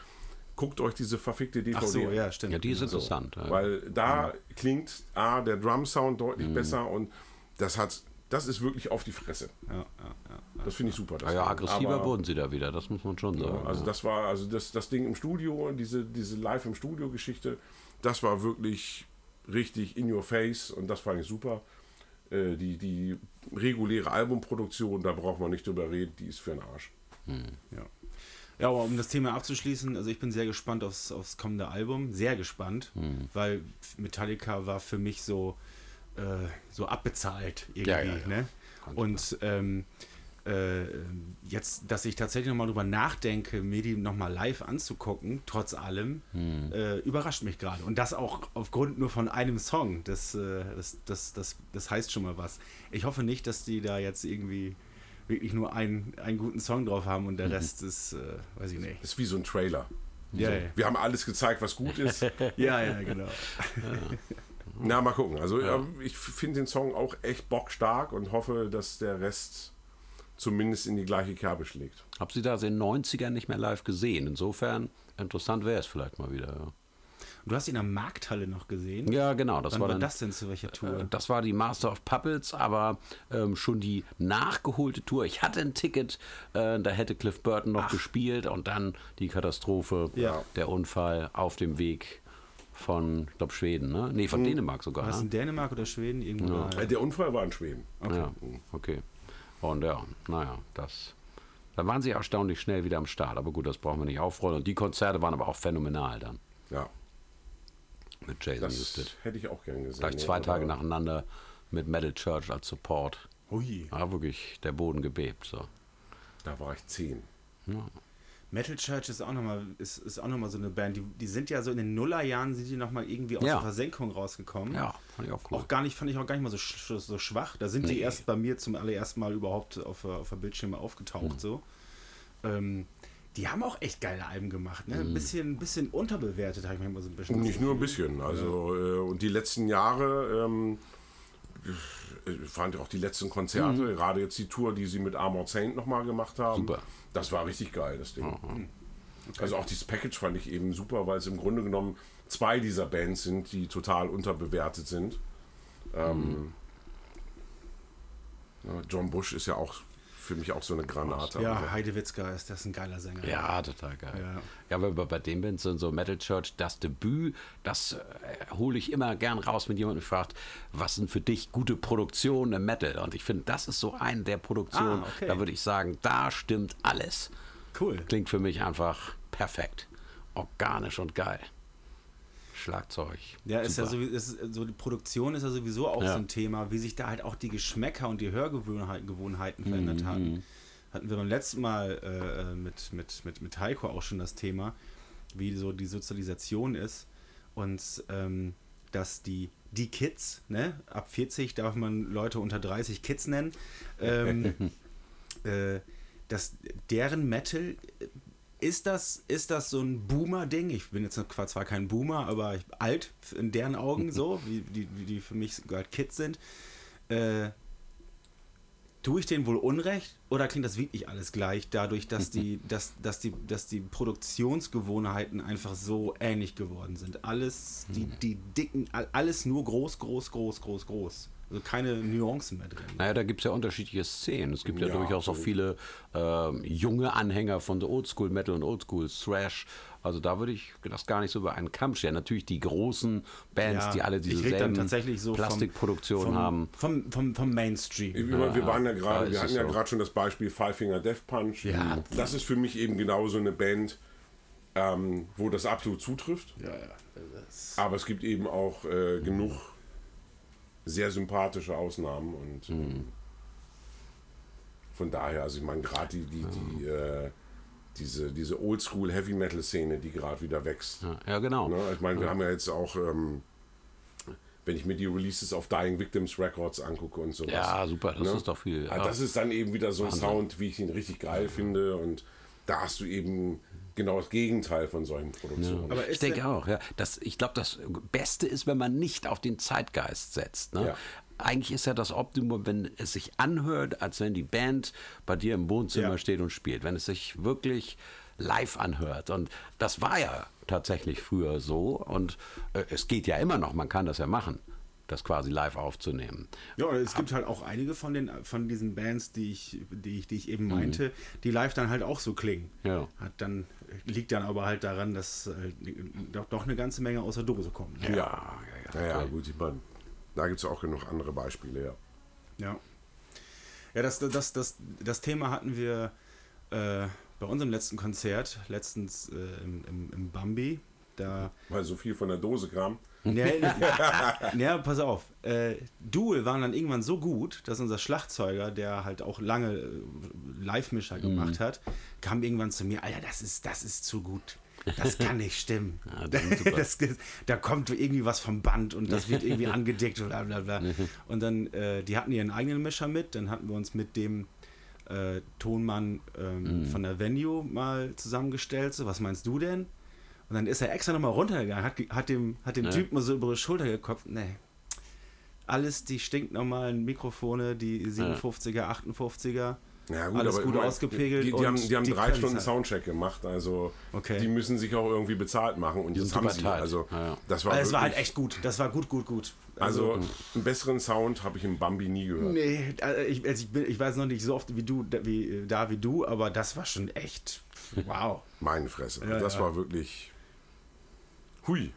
Guckt euch diese verfickte DVD Ach so, ja, stimmt. Ja, die ist So, interessant. ja. Weil da klingt A, der Drum-Sound deutlich besser und das hat das ist wirklich auf die Fresse. Ja, ja, ja. Das finde ich super. das Ja, aggressiver Aber- wurden sie da wieder, das muss man schon sagen. Ja, also das war, also das, das Ding im Studio, diese, diese Live im Studio Geschichte, das war wirklich richtig in your face und das fand ich super. Äh, die, die reguläre Albumproduktion, da braucht man nicht drüber reden, die ist für den Arsch. Ja. Ja, aber um das Thema abzuschließen, also ich bin sehr gespannt aufs, aufs kommende Album, sehr gespannt, weil Metallica war für mich so, äh, so abbezahlt irgendwie. Ja, ja, ja. Ne? Und ähm, äh, jetzt, dass ich tatsächlich nochmal drüber nachdenke, mir die nochmal live anzugucken, trotz allem, äh, überrascht mich gerade. Und das auch aufgrund nur von einem Song. Das, äh, das, das, das, das heißt schon mal was. Ich hoffe nicht, dass die da jetzt irgendwie wirklich nur einen, einen guten Song drauf haben und der Rest ist, äh, weiß ich nicht. Das ist wie so ein Trailer. Ja, ja. Wir haben alles gezeigt, was gut ist. Ja, ja, genau. Na, mal gucken. Also ähm, ich finde den Song auch echt bockstark und hoffe, dass der Rest zumindest in die gleiche Kerbe schlägt. Hab sie da in den 90ern nicht mehr live gesehen. Insofern interessant wäre es vielleicht mal wieder. Ja. Du hast ihn am Markthalle noch gesehen. Ja, genau. Das Wann war war dann, das denn zu welcher Tour? Äh, Das war die Master of Puppets, aber ähm, schon die nachgeholte Tour. Ich hatte ein Ticket, äh, da hätte Cliff Burton noch gespielt und dann die Katastrophe, Ja. der Unfall auf dem Weg von, ich glaube, Schweden, ne? Nee, von Dänemark sogar. war es Ne? in Dänemark oder Schweden? Irgendwo da. Äh, Der Unfall war in Schweden. Ja, okay. Und ja, naja, das. Da waren sie erstaunlich schnell wieder am Start, aber gut, das brauchen wir nicht aufrollen. Und die Konzerte waren aber auch phänomenal dann Ja, mit Jason das Newsted. hätte ich auch gerne gesehen. Gleich ja, zwei Tage nacheinander mit Metal Church als Support. Hui. Ja, wirklich der Boden gebebt. So. Da war ich zehn. Metal Church ist auch nochmal ist, ist auch noch mal so eine Band, die, die sind ja so in den Nullerjahren sind die nochmal irgendwie aus Ja. der Versenkung rausgekommen. Ja, fand ich auch cool. Auch gar nicht, fand ich auch gar nicht mal so, sch- so schwach. Da sind die erst bei mir zum allerersten Mal überhaupt auf, der- auf der Bildschirme aufgetaucht. Hm. So. Ähm, die haben auch echt geile Alben gemacht. Ne? Hm. Ein bisschen, bisschen unterbewertet, habe ich manchmal so ein bisschen. Nicht nur ein bisschen. Also, äh, und die letzten Jahre, ähm, fand auch die letzten Konzerte, gerade jetzt die Tour, die sie mit Armored Saint nochmal gemacht haben. Super. Das war richtig geil, das Ding. Also auch dieses Package fand ich eben super, weil es im Grunde genommen zwei dieser Bands sind, die total unterbewertet sind. Ähm, ja, John Bush ist ja auch für mich auch so eine Granate. Ja, Also, Heidewitzka ist das ein geiler Sänger. Ja, total geil. Ja. Ja, aber bei- bei dem Band sind so Metal Church, das Debüt, das äh, hole ich immer gern raus, wenn jemand mich fragt, was sind für dich gute Produktionen im Metal? Und ich finde, das ist so eine der Produktionen, Ah, okay. da würde ich sagen, da stimmt alles. Cool. Klingt für mich einfach perfekt. Organisch und geil. Schlagzeug. Ja, ist ja super. so, ist, so die Produktion ist ja sowieso auch Ja. so ein Thema, wie sich da halt auch die Geschmäcker und die Hörgewohnheiten Gewohnheiten verändert Mhm. haben. Hatten wir beim letzten Mal äh, mit, mit, mit, mit Heiko auch schon das Thema, wie so die Sozialisation ist und ähm, dass die, die Kids, ne, ab 40 darf man Leute unter 30 Kids nennen, ähm, äh, dass deren Metal ist das, ist das so ein Boomer-Ding? Ich bin jetzt zwar kein Boomer, aber ich, alt in deren Augen so, wie die, die für mich halt Kids sind. Äh, tue ich denen wohl Unrecht oder klingt das wirklich alles gleich, dadurch, dass die, dass, dass die, dass die Produktionsgewohnheiten einfach so ähnlich geworden sind? Alles, die, die dicken, all- alles nur groß, groß, groß, groß, groß. Also keine Nuancen mehr drin. Naja, da gibt es ja unterschiedliche Szenen. Es gibt ja, Ja, durchaus auch viele ähm, junge Anhänger von so Oldschool Metal und Oldschool Thrash. Also da würde ich das gar nicht so über einen Kamm stellen. Natürlich die großen Bands, Ja, die alle diese selben tatsächlich so Plastikproduktionen vom, haben. Vom, vom, vom Mainstream. Wir, wir waren ja ja, gerade, wir hatten ja so. gerade schon das Beispiel Five Finger Death Punch. Ja. Das ist für mich eben genau so eine Band, ähm, wo das absolut zutrifft. Ja, ja. Aber es gibt eben auch äh, genug sehr sympathische Ausnahmen und ähm, von daher, also ich meine, gerade die, die, die, äh, diese, diese Oldschool Heavy Metal Szene, die gerade wieder wächst. Ja, ja, genau. Ne? Ich meine, wir haben ja jetzt auch, ähm, wenn ich mir die Releases auf Dying Victims Records angucke und sowas. Ja, super, das Ne? ist doch viel. Ah, Ja. Das ist dann eben wieder so ein Sound, wie ich ihn richtig geil finde und da hast du eben genau das Gegenteil von solchen Produktionen. Aber Ich denke auch, ja. Das, ich glaube, das Beste ist, wenn man nicht auf den Zeitgeist setzt. Ne? Ja. Eigentlich ist ja das Optimum, wenn es sich anhört, als wenn die Band bei dir im Wohnzimmer Ja. steht und spielt. Wenn es sich wirklich live anhört. Und das war ja tatsächlich früher so. Und äh, es geht ja immer noch, man kann das ja machen. Das quasi live aufzunehmen. Ja, es gibt halt auch einige von den von diesen Bands, die ich, die ich, die ich eben meinte, die live dann halt auch so klingen. Ja. Hat dann liegt dann aber halt daran, dass halt doch, doch eine ganze Menge aus der Dose kommt. Ja, ja, ja. ja, gut, ich meine, da gibt es auch genug andere Beispiele, ja. Ja. Ja, das, das, das, das Thema hatten wir äh, bei unserem letzten Konzert, letztens äh, im, im, im Bambi. Da, Weil so viel von der Dose kam. ja, ja, pass auf. Äh, Duel waren dann irgendwann so gut, dass unser Schlagzeuger, der halt auch lange äh, Live-Mischer gemacht hat, kam irgendwann zu mir, Alter, das ist, das ist zu gut. Das kann nicht stimmen. Ja, das da kommt irgendwie was vom Band und das wird irgendwie angedickt und bla bla bla. Und dann, äh, die hatten ihren eigenen Mischer mit, dann hatten wir uns mit dem äh, Tonmann ähm, von der Venue mal zusammengestellt. So, was meinst du denn? Und dann ist er extra nochmal runtergegangen, hat, hat dem, hat dem Ja. Typ mal so über die Schulter geklopft. Nee. Alles die stinknormalen Mikrofone, die 57er, 58er. Ja, Alles gut ausgepegelt Die, die, haben, die haben die drei Stunden halt. Soundcheck gemacht, also Okay. die müssen sich auch irgendwie bezahlt machen und das sind haben sie. Also, Ja, ja. das war, Also es war halt echt gut. Das war gut, gut, gut. Also einen besseren Sound habe ich im Bambi nie gehört. Nee, also ich, also ich, bin, ich weiß noch nicht so oft wie du, da- wie, da wie du, aber das war schon echt wow. Meine Fresse. Ja, das ja. war wirklich. Hui.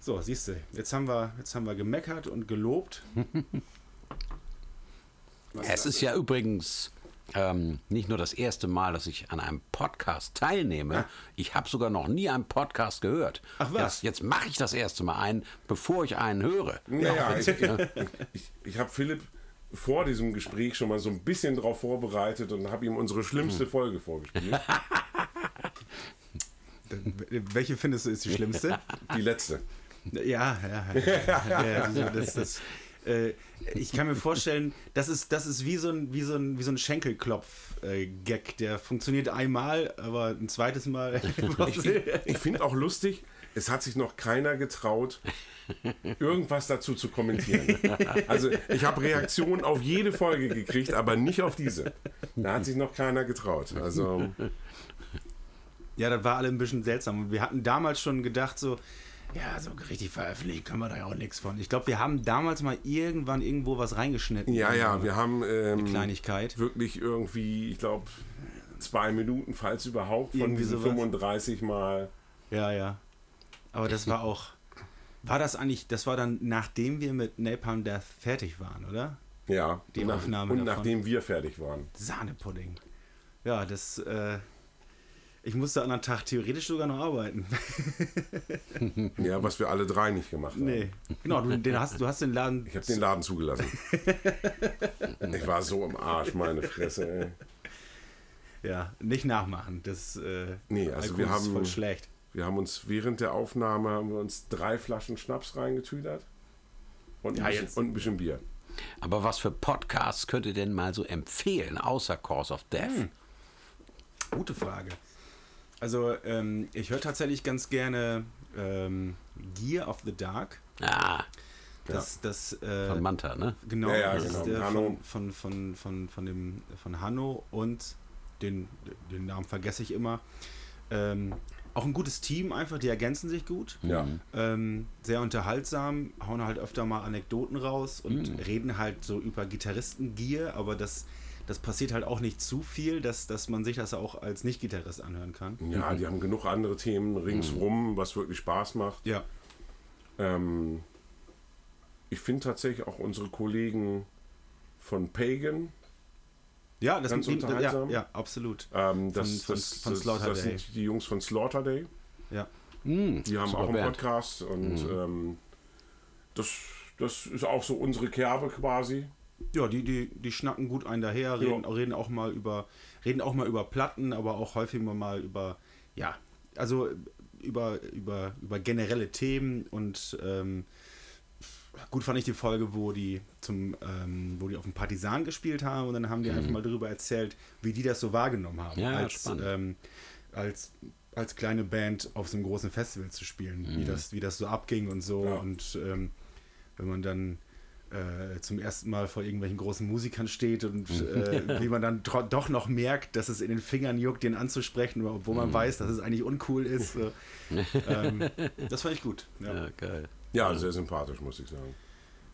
So, siehst du, jetzt haben wir, jetzt haben wir gemeckert und gelobt. Es ist ja übrigens ähm, nicht nur das erste Mal, dass ich an einem Podcast teilnehme. Ich habe sogar noch nie einen Podcast gehört. Ach was? Jetzt, jetzt mache ich das erste Mal einen, bevor ich einen höre. Ja, ja, ich, ich, ich, ich habe Philipp vor diesem Gespräch schon mal so ein bisschen darauf vorbereitet und habe ihm unsere schlimmste Folge vorgespielt. Welche findest du ist die schlimmste? Die letzte. Ja, ja, ja. ja also das, das, äh, ich kann mir vorstellen, das ist, das ist wie so ein, wie so ein, wie so ein Schenkelklopf-Gag. Der funktioniert einmal, aber ein zweites Mal. Ich finde auch lustig, es hat sich noch keiner getraut, irgendwas dazu zu kommentieren. Also ich habe Reaktionen auf jede Folge gekriegt, aber nicht auf diese. Da hat sich noch keiner getraut. Also Ja, das war alle ein bisschen seltsam. Und wir hatten damals schon gedacht, so, ja, so richtig veröffentlichen können wir da ja auch nichts von. Ich glaube, wir haben damals mal irgendwann irgendwo was reingeschnitten. ja, ja, wir haben ähm, Kleinigkeit. wirklich irgendwie, ich glaube, zwei Minuten, falls überhaupt, von Irgendwie diesen sowas. 35 Mal. Ja, ja. Aber das war auch. War das eigentlich, das war dann nachdem wir mit Napalm Death fertig waren, oder? Ja, Die und nach- Aufnahme Und davon. nachdem wir fertig waren. Sahnepudding. Ja, das, äh, ich musste an einem Tag theoretisch sogar noch arbeiten. Ja, was wir alle drei nicht gemacht haben. nee. Genau, du, den hast, du hast den Laden. Ich habe den Laden zugelassen. ich war so im Arsch, meine Fresse. Ey. Ja, nicht nachmachen. Das, äh, Nee, also Alkohol wir ist haben- voll schlecht. Wir haben uns während der Aufnahme haben wir uns drei Flaschen Schnaps reingetüdert. Und ein, Ja, bisschen, jetzt. und ein bisschen Bier. Aber was für Podcasts könnt ihr denn mal so empfehlen, außer Cause of Death? Hm. Gute Frage. Also, ähm, ich höre tatsächlich ganz gerne ähm, Gear of the Dark. Ah, Das, das, äh, von Manta, ne? Genau, Ja, ja, das genau. ist der Hanno. von, von, von, von, von, dem, von Hanno und den, den Namen vergesse ich immer. Ähm, auch ein gutes Team einfach, die ergänzen sich gut. Ja. Ähm, sehr unterhaltsam, hauen halt öfter mal Anekdoten raus und reden halt so über Gitarristengier, aber das, das passiert halt auch nicht zu viel, dass, dass man sich das auch als Nicht-Gitarrist anhören kann. Ja, die haben genug andere Themen ringsrum, was wirklich Spaß macht. Ja. Ähm, ich finde tatsächlich auch unsere Kollegen von Pagan, Ja, das Ganz ja, unterhaltsam. ja, absolut. ähm, das, Von- das, von- von das, Slaughter das sind die Jungs von Slaughter Day. Ja. Hm, Die haben auch einen Band. Podcast und ähm, das, das ist auch so unsere Kerbe quasi. Ja, die, die, die schnacken gut ein daher, reden, Ja. reden auch mal über, reden auch mal über Platten, aber auch häufig mal über, ja, also über, über, über generelle Themen und ähm, gut fand ich die Folge, wo die zum, ähm, wo die auf dem Partisan gespielt haben und dann haben die einfach mal darüber erzählt, wie die das so wahrgenommen haben, Ja, als, ähm, als als kleine Band auf so einem großen Festival zu spielen, wie das, wie das so abging und so Ja. und ähm, wenn man dann äh, zum ersten Mal vor irgendwelchen großen Musikern steht und äh, wie man dann doch noch merkt, dass es in den Fingern juckt, den anzusprechen, obwohl man weiß, dass es eigentlich uncool ist. So. ähm, das fand ich gut. Ja. Ja, geil. Ja, sehr sympathisch, muss ich sagen.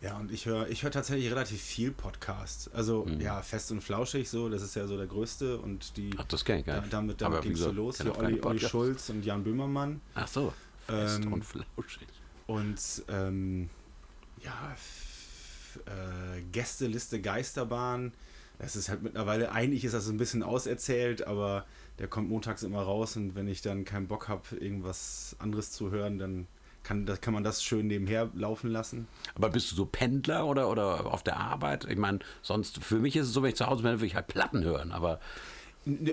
Ja, und ich höre ich hör tatsächlich relativ viel Podcasts. Also Mhm. ja, fest und flauschig so, das ist ja so der größte und die Ach, das kenn ich gar nicht. damit, damit ging es so los. Hier Olli, Olli. Schulz und Jan Böhmermann. Ach so, fest Ähm, und flauschig. Und ähm, ja, äh, Gästeliste Geisterbahn. Das ist halt mittlerweile, eigentlich ist das so ein bisschen auserzählt, aber der kommt montags immer raus und wenn ich dann keinen Bock habe, irgendwas anderes zu hören, dann kann, das, kann man das schön nebenher laufen lassen. Aber bist du so Pendler oder, oder auf der Arbeit? Ich meine, sonst, für mich ist es so, wenn ich zu Hause bin, will ich halt Platten hören, aber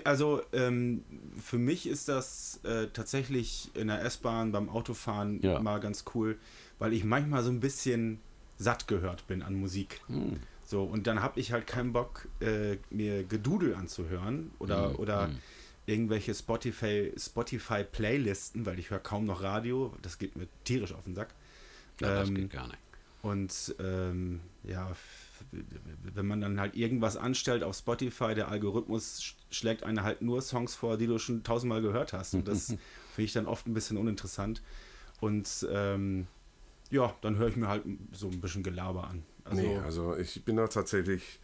Also ähm, für mich ist das äh, tatsächlich in der S-Bahn beim Autofahren Ja. mal ganz cool, weil ich manchmal so ein bisschen satt gehört bin an Musik. Hm. So, und dann habe ich halt keinen Bock, äh, mir Gedudel anzuhören oder, Hm, oder irgendwelche Spotify, Spotify-Playlisten, weil ich höre kaum noch Radio. Das geht mir tierisch auf den Sack. ja, das Ähm, geht gar nicht. Und ähm, ja, wenn man dann halt irgendwas anstellt auf Spotify, der Algorithmus sch- schlägt eine halt nur Songs vor, die du schon tausendmal gehört hast. Und das finde ich dann oft ein bisschen uninteressant. Und ähm, ja, dann höre ich mir halt so ein bisschen Gelaber an. Also, nee, also ich bin da tatsächlich.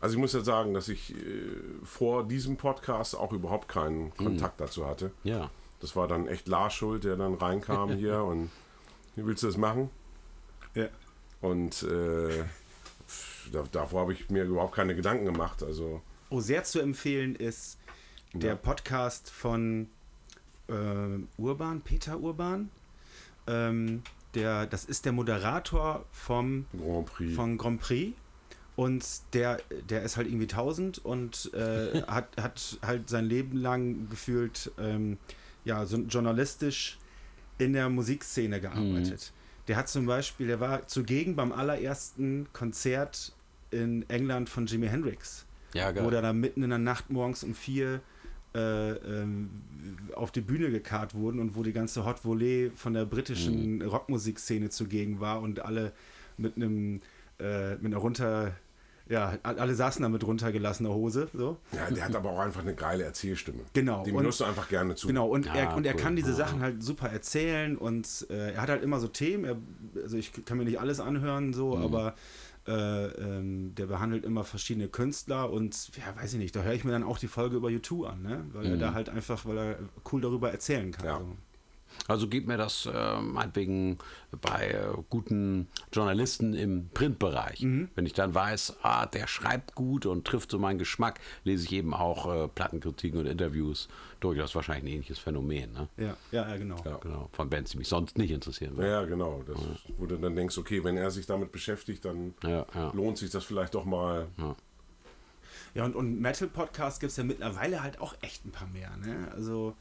Also ich muss ja sagen, dass ich äh, vor diesem Podcast auch überhaupt keinen Kontakt dazu hatte. Ja. Das war dann echt Lars schuld, der dann reinkam hier und wie willst du das machen? ja. Und äh, davor habe ich mir überhaupt keine Gedanken gemacht. Also Oh, sehr zu empfehlen ist der Ja. Podcast von äh, Urban, Peter Urban. Ähm, der, das ist der Moderator vom Grand Prix. von Grand Prix und der, der ist halt irgendwie 1000 und äh, hat, hat halt sein Leben lang gefühlt ähm, ja, so journalistisch in der Musikszene gearbeitet. Der hat zum Beispiel, der war zugegen beim allerersten Konzert in England von Jimi Hendrix, Ja, geil. wo der da mitten in der Nacht morgens um vier äh, ähm, auf die Bühne gekarrt wurden und wo die ganze Hot Volley von der britischen Mhm. Rockmusikszene zugegen war und alle mit einem äh, mit einer runter ja alle saßen da mit runtergelassener Hose so ja, der hat aber auch einfach eine geile Erzählstimme. Genau, Dem hörst du einfach gerne zu. Genau, und, Ja, er, und er cool. kann diese. Sachen halt super erzählen und äh, er hat halt immer so Themen. Er, also ich kann mir nicht alles anhören, so, Mhm. aber äh, ähm, der behandelt immer verschiedene Künstler und ja, weiß ich nicht, da höre ich mir dann auch die Folge über U2 an, ne? Weil er da halt einfach, weil er cool darüber erzählen kann. Ja. So. Also gib mir das äh, meinetwegen bei äh, guten Journalisten im Printbereich. Mhm. Wenn ich dann weiß, ah, der schreibt gut und trifft so meinen Geschmack, lese ich eben auch äh, Plattenkritiken und Interviews. Durchaus wahrscheinlich ein ähnliches Phänomen. Ne? Ja, ja, ja, genau. Ja. Genau, von Bands, die mich sonst nicht interessieren würden. Ja, genau. Das, Wo du dann denkst, okay, wenn er sich damit beschäftigt, dann Ja, ja. lohnt sich das vielleicht doch mal. Ja, und, und Metal-Podcasts gibt es ja mittlerweile halt auch echt ein paar mehr, ne? Also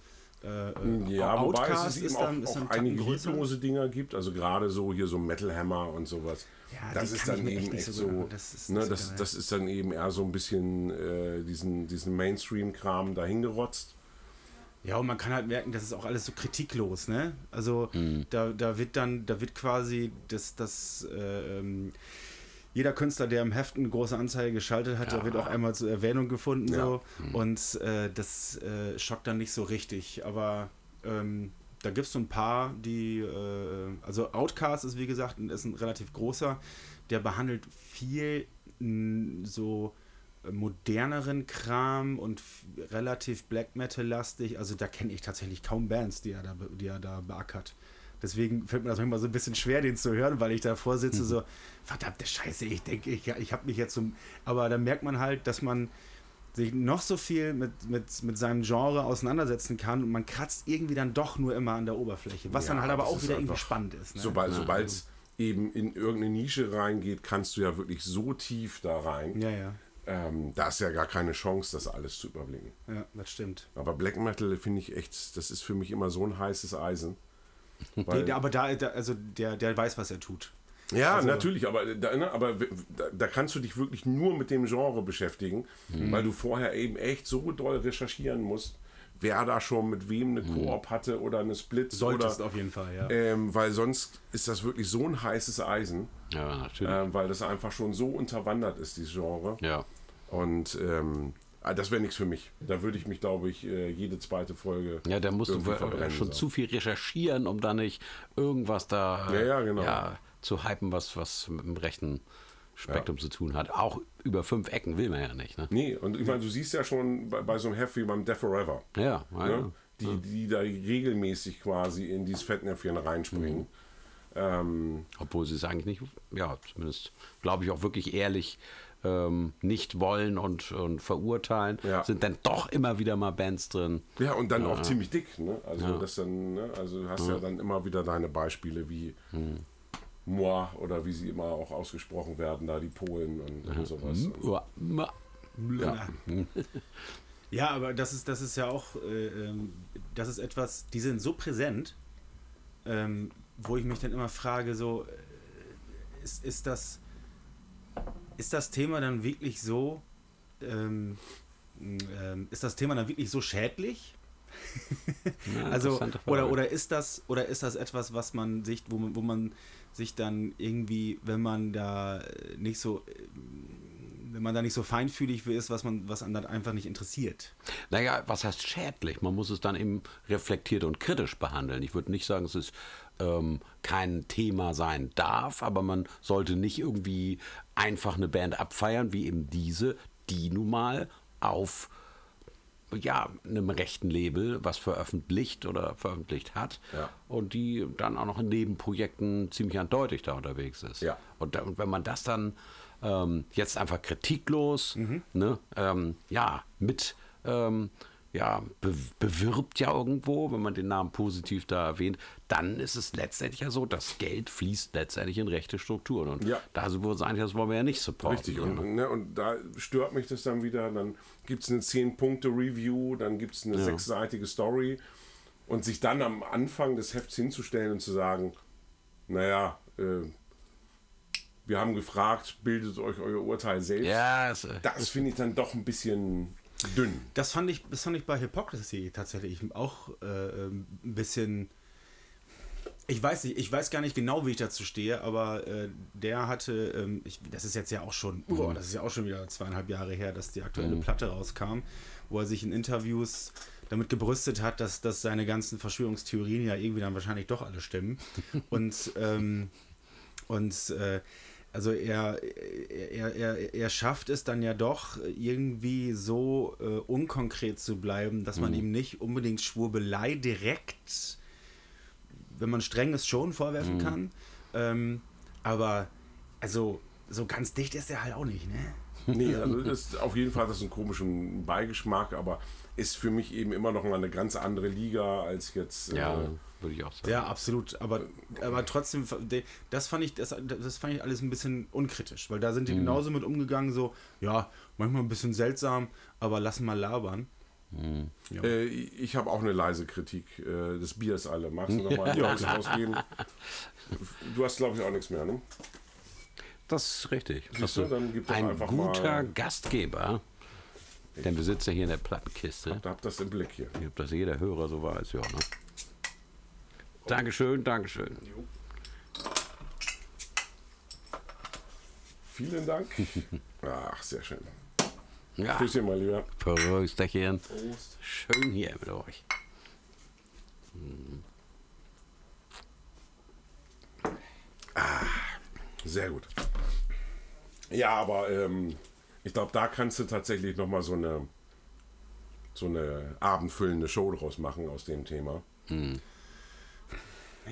äh, äh, Ja, wobei es Outcast ist eben auch, dann- auch einige lieblose Dinger gibt. Also gerade so hier so Metal Hammer und sowas. Ja, das ist dann eben echt so so. das ist ne, das, das ist dann eben eher so ein bisschen äh, diesen, diesen Mainstream-Kram dahingerotzt. Ja, und man kann halt merken, das ist auch alles so kritiklos, ne? Also Mhm. da, da wird dann, da wird quasi das, das äh, ähm, jeder Künstler, der im Heft eine große Anzeige geschaltet hat, da wird auch einmal zur Erwähnung gefunden Ja. so. Und äh, das äh, schockt dann nicht so richtig. Aber ähm, da gibt es so ein paar, die, äh, also Outcast ist wie gesagt, ein- ist ein relativ großer, der behandelt viel mh, so äh, moderneren Kram und relativ Black Metal-lastig. Also da kenne ich tatsächlich kaum Bands, die er da, die er da beackert. Deswegen fällt mir das manchmal so ein bisschen schwer, den zu hören, weil ich davor sitze so, verdammte Scheiße, ich denke, ich, ich habe mich jetzt zum... Aber da merkt man halt, dass man sich noch so viel mit, mit, mit seinem Genre auseinandersetzen kann und man kratzt irgendwie dann doch nur immer an der Oberfläche, was Ja, dann halt aber auch wieder irgendwie spannend ist. Ne? Sobald es eben in irgendeine Nische reingeht, kannst du ja wirklich so tief da rein. Ja, ja, Ähm, da ist ja gar keine Chance, das alles zu überblicken. ja, das stimmt. Aber Black Metal finde ich echt, das ist für mich immer so ein heißes Eisen. Nee, aber da, da, also der, der weiß, was er tut. Ja, Also- natürlich, aber, da, ne, aber da, da kannst du dich wirklich nur mit dem Genre beschäftigen, Mhm. weil du vorher eben echt so doll recherchieren musst, wer da schon mit wem eine Koop hatte oder eine Split. Solltest oder, auf jeden Fall, ja. ähm, weil sonst ist das wirklich so ein heißes Eisen, Ja, natürlich. ähm, weil das einfach schon so unterwandert ist, dieses Genre. ja. Und ähm, Ah, Das wäre nichts für mich. Da würde ich mich, glaube ich, äh, jede zweite Folge. Ja, da musst du schon so. zu viel recherchieren, um da nicht irgendwas da Ja, ja, genau. ja, zu hypen, was, was mit dem rechten Spektrum zu tun hat. Auch über fünf Ecken will man ja nicht. Ne? Nee, und ich meine, du siehst ja schon bei, bei so einem Heft wie beim Death Forever, Ja, ne? die, die da regelmäßig quasi in dieses Fettnäpfchen reinspringen. Ähm, Obwohl sie es eigentlich nicht, ja, zumindest glaube ich auch wirklich ehrlich ähm, nicht wollen und, und verurteilen, Ja. sind dann doch immer wieder mal Bands drin. ja, und dann auch ziemlich dick. Ne? Also, das dann, ne? also du hast ja dann immer wieder deine Beispiele wie Moi oder wie sie immer auch ausgesprochen werden, da die Polen und, und sowas. Uah, ma- Ja. ja, aber das ist, das ist ja auch, äh, ähm, das ist etwas, die sind so präsent, ähm, wo ich mich dann immer frage, so, äh, ist, ist das, ist das Thema dann wirklich so, ähm, ähm, ist das Thema dann wirklich so schädlich? Ja, Also oder oder ist das oder ist das etwas, was man sich, wo man, wo man sich dann irgendwie, wenn man da nicht so, wenn man da nicht so feinfühlig für ist, was man, was dann einfach nicht interessiert. Naja, was heißt schädlich? Man muss es dann eben reflektiert und kritisch behandeln. Ich würde nicht sagen, es ähm, kein Thema sein darf, aber man sollte nicht irgendwie einfach eine Band abfeiern, wie eben diese, die nun mal auf ja, einem rechten Label was veröffentlicht oder veröffentlicht hat Ja. und die dann auch noch in Nebenprojekten ziemlich eindeutig da unterwegs ist. Ja. Und, da, und wenn man das dann ähm, jetzt einfach kritiklos, ne, ähm, ja, mit ähm, ja, be bewirbt ja irgendwo, wenn man den Namen positiv da erwähnt, dann ist es letztendlich ja so, das Geld fließt letztendlich in rechte Strukturen. Und Ja. da sind wir uns eigentlich, das wollen wir ja nicht supporten. Richtig, und, ne? und da stört mich das dann wieder. Dann gibt es eine 10-Punkte-Review, dann gibt es eine sechsseitige Story. Und sich dann am Anfang des Hefts hinzustellen und zu sagen, naja, äh, wir haben gefragt, bildet euch euer Urteil selbst. Ja, es, äh, Das finde ich dann doch ein bisschen dünn. Das fand ich, das fand ich bei Hypocrisy tatsächlich auch äh, ähm, ein bisschen. Ich weiß nicht, ich weiß gar nicht genau, wie ich dazu stehe, aber äh, der hatte, ähm, ich, das ist jetzt ja auch schon, oh, das ist ja auch schon wieder zweieinhalb Jahre her, dass die aktuelle Platte rauskam, wo er sich in Interviews damit gebrüstet hat, dass, dass seine ganzen Verschwörungstheorien ja irgendwie dann wahrscheinlich doch alle stimmen. Und ähm, und äh, also er, er, er, er schafft es dann ja doch irgendwie so äh, unkonkret zu bleiben, dass man ihm nicht unbedingt Schwurbelei direkt, wenn man streng ist, schon vorwerfen kann. Ähm, aber also so ganz dicht ist er halt auch nicht, ne? Nee, also das ist auf jeden Fall das ist einen komischen Beigeschmack, aber ist für mich eben immer noch mal eine ganz andere Liga als jetzt. ja, Äh, würde ich auch sagen. Ja, absolut. Aber, aber trotzdem, das fand ich, das, das fand ich alles ein bisschen unkritisch, weil da sind die genauso mit umgegangen, so, ja, manchmal ein bisschen seltsam, aber lass mal labern. Äh, ich habe auch eine leise Kritik äh, des Biers alle. Magst du nochmal ja, ausgeben? Du hast, glaube ich, auch nichts mehr, ne? Das ist richtig. Siehst du, dann gib doch ein einfach guter mal- Gastgeber, denn wir sitzen ja hier in der Plattenkiste. Da habt das im Blick hier. Ich glaube, dass jeder Hörer so weiß, ja. Ne? Dankeschön, Dankeschön. Vielen Dank. Ach, sehr schön. Ja, Grüß mal lieber. Verrösterchen. Schön hier mit euch. Sehr gut. Ja, aber ähm, ich glaube, da kannst du tatsächlich nochmal so eine, so eine abendfüllende Show draus machen aus dem Thema.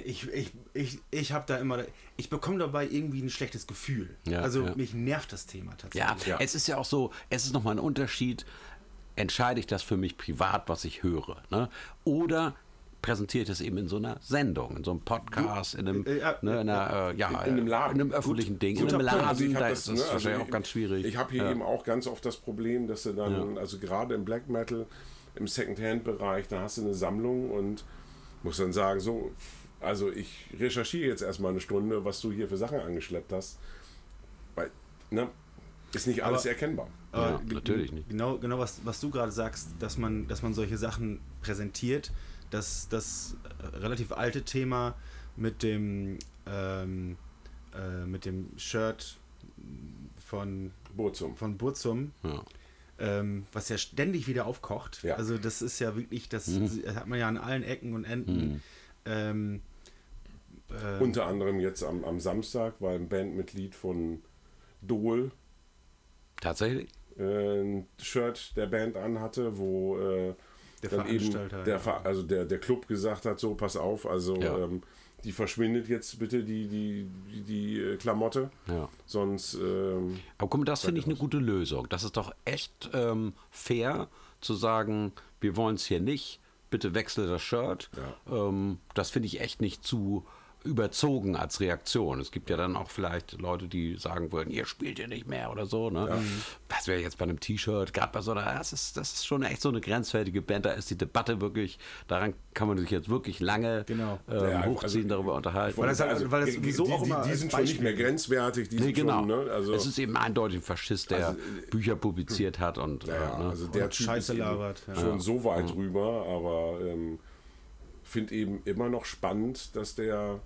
Ich, ich, ich, ich habe da immer, ich bekomme dabei irgendwie ein schlechtes Gefühl. Ja, also ja. mich nervt das Thema Ja, tatsächlich. Ja. es ist ja auch so, es ist nochmal ein Unterschied, entscheide ich das für mich privat, was ich höre, ne? oder präsentiere ich das eben in so einer Sendung, in so einem Podcast, in einem, Äh, ja, ne, in, einer, äh, ja, in einem Laden. in einem öffentlichen Ding, in einem. Laden, Also da das, ist ne, das also wahrscheinlich ich- auch ganz schwierig. Ich habe hier ja. eben auch ganz oft das Problem, dass du dann, also gerade im Black Metal, im Second-Hand-Bereich, da hast du eine Sammlung und musst dann sagen, so, also ich recherchiere jetzt erstmal eine Stunde, was du hier für Sachen angeschleppt hast. Weil, ne, ist nicht alles Aber- erkennbar. Ja, ge- natürlich nicht. Genau, genau was, was du gerade sagst, dass man, dass man solche Sachen präsentiert. Das, das äh, relativ alte Thema mit dem, ähm, äh, mit dem Shirt von, Burzum. von Burzum. Ja. ähm, was ja ständig wieder aufkocht. Ja. Also das ist ja wirklich, das, das hat man ja an allen Ecken und Enden. Ähm, äh, Unter anderem jetzt am, am Samstag, weil ein Bandmitglied von Dole Tatsächlich? äh, ein Shirt der Band anhatte, wo äh, Der dann eben der, ja. Also der, der Club gesagt hat, so pass auf, also Ja. ähm, die verschwindet jetzt bitte die, die, die, die äh, Klamotte, Ja. sonst ähm, Aber guck mal, das finde ich eine gute Lösung. Das ist doch echt ähm, fair zu sagen, wir wollen es hier nicht, bitte wechsel das Shirt. Ähm, das finde ich echt nicht zu überzogen als Reaktion. Es gibt ja dann auch vielleicht Leute, die sagen würden, ihr spielt hier nicht mehr oder so. Ne? Das wäre jetzt bei einem T-Shirt, gerade bei so einer, das ist, das ist schon echt so eine grenzwertige Band. Da ist die Debatte wirklich, daran kann man sich jetzt wirklich lange Genau. ähm, Ja, also- hochziehen, darüber unterhalten. Weil das halt- also, weil das die- sowieso die, auch immer die, die sind schon nicht mehr grenzwertig, die Nee, sind genau. schon, ne? also, es ist eben eindeutig ein Faschist, der Also, Bücher publiziert hat und Ja, äh, ne? also der Und Scheiße labert, ja. schon so weit drüber, aber ähm, finde eben immer noch spannend, dass der,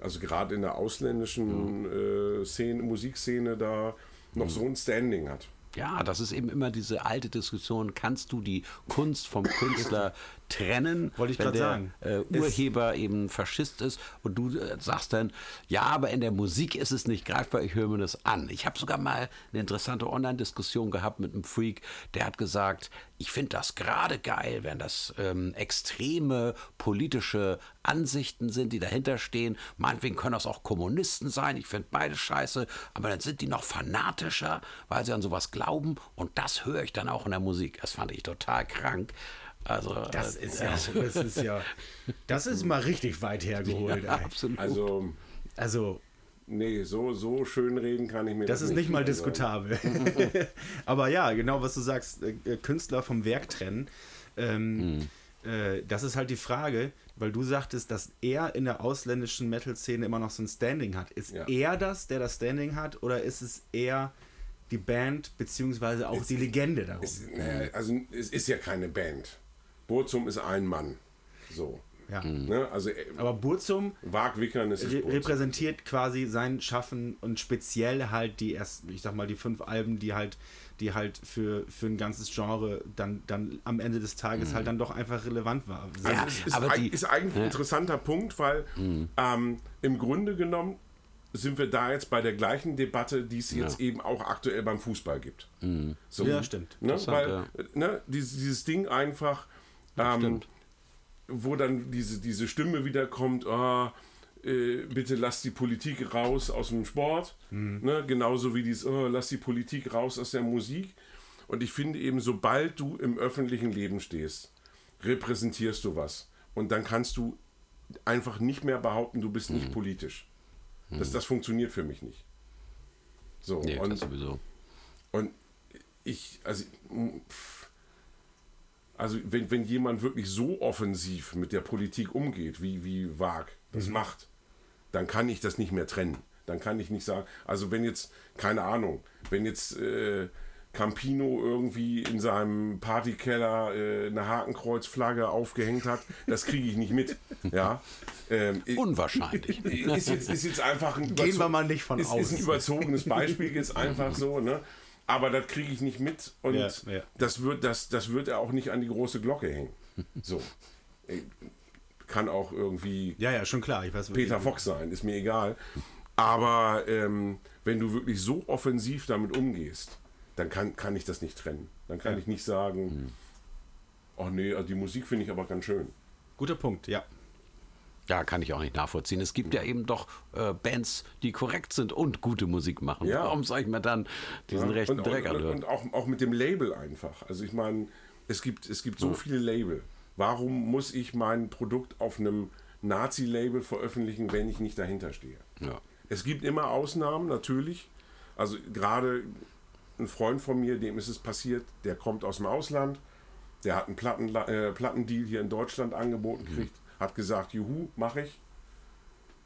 also gerade in der ausländischen äh, Szene, Musikszene da noch so ein Standing hat. Ja, das ist eben immer diese alte Diskussion, kannst du die Kunst vom Künstler trennen, Wollte ich der sagen. Äh, Ist- Urheber eben Faschist ist und du äh, sagst dann, ja, aber in der Musik ist es nicht greifbar, ich höre mir das an. Ich habe sogar mal eine interessante Online-Diskussion gehabt mit einem Freak, der hat gesagt, ich finde das gerade geil, wenn das ähm, extreme politische Ansichten sind, die dahinter stehen. Meinetwegen können das auch Kommunisten sein, ich finde beide scheiße, aber dann sind die noch fanatischer, weil sie an sowas glauben und das höre ich dann auch in der Musik. Das fand ich total krank. Also, das äh, ist ja, das ist ja, das ist mal richtig weit hergeholt. ja, absolut. Also, Also, nee, so, so schön reden kann ich mir das ist nicht mal also, diskutabel. Aber ja, genau was du sagst, äh, äh, Künstler vom Werk trennen. Ähm, äh, das ist halt die Frage, weil du sagtest, dass er in der ausländischen Metal-Szene immer noch so ein Standing hat. Ist Ja. er das, der das Standing hat, oder ist es eher die Band, beziehungsweise auch die Legende darum? Es, naja, also es ist ja keine Band. Burzum ist ein Mann. So. ja. Ne? Also äh, Aber Burzum Wag Wickern ist re Burzum. repräsentiert quasi sein Schaffen und speziell halt die ersten, ich sag mal, die fünf Alben, die halt, die halt für, für ein ganzes Genre dann, dann am Ende des Tages halt dann doch einfach relevant war. Ja, Also es ist, aber eig- die- ist eigentlich ein interessanter Punkt, weil ähm, im Grunde genommen sind wir da jetzt bei der gleichen Debatte, die es jetzt eben auch aktuell beim Fußball gibt. So, Ja, stimmt. Ne, weil ja. ne, dieses, dieses Ding einfach, ähm, stimmt. wo dann diese, diese Stimme wieder kommt, ah, äh, bitte lass die Politik raus aus dem Sport. Ne, genauso wie dieses, oh, lass die Politik raus aus der Musik. Und ich finde eben, sobald du im öffentlichen Leben stehst, repräsentierst du was. Und dann kannst du einfach nicht mehr behaupten, du bist nicht politisch. Das, das funktioniert für mich nicht. So, nee, und, sowieso. und ich, also, pff, also wenn, wenn jemand wirklich so offensiv mit der Politik umgeht, wie, wie Wag das macht, dann kann ich das nicht mehr trennen. Dann kann ich nicht sagen, also wenn jetzt, keine Ahnung, wenn jetzt äh, Campino irgendwie in seinem Partykeller äh, eine Hakenkreuzflagge aufgehängt hat, das kriege ich nicht mit. Ja. Ähm, Unwahrscheinlich. ist jetzt, ist jetzt einfach ein, Gehen wir mal nicht von ist, aus. ist ein überzogenes Beispiel, jetzt einfach so, ne? Aber das kriege ich nicht mit und Ja, ja. Das, wird, das, das wird er auch nicht an die große Glocke hängen. So. Kann auch irgendwie Ja, ja, schon klar. Ich weiß, Peter Fox sein, ist mir egal. Aber ähm, wenn du wirklich so offensiv damit umgehst, dann kann, kann ich das nicht trennen. Dann kann ich nicht sagen, oh nee, also die Musik finde ich aber ganz schön. Guter Punkt, ja. Ja, kann ich auch nicht nachvollziehen. Es gibt ja eben doch äh, Bands, die korrekt sind und gute Musik machen. Ja. Warum soll ich mir dann diesen rechten und, Dreck und, anhören? und auch, auch mit dem Label einfach. Also ich meine, es gibt, es gibt so viele Label. Warum muss ich mein Produkt auf einem Nazi-Label veröffentlichen, wenn ich nicht dahinter stehe? Ja. Es gibt immer Ausnahmen, natürlich. Also gerade ein Freund von mir, dem ist es passiert, der kommt aus dem Ausland, der hat einen Platten, äh, Plattendeal hier in Deutschland angeboten gekriegt, hat gesagt, juhu, mache ich.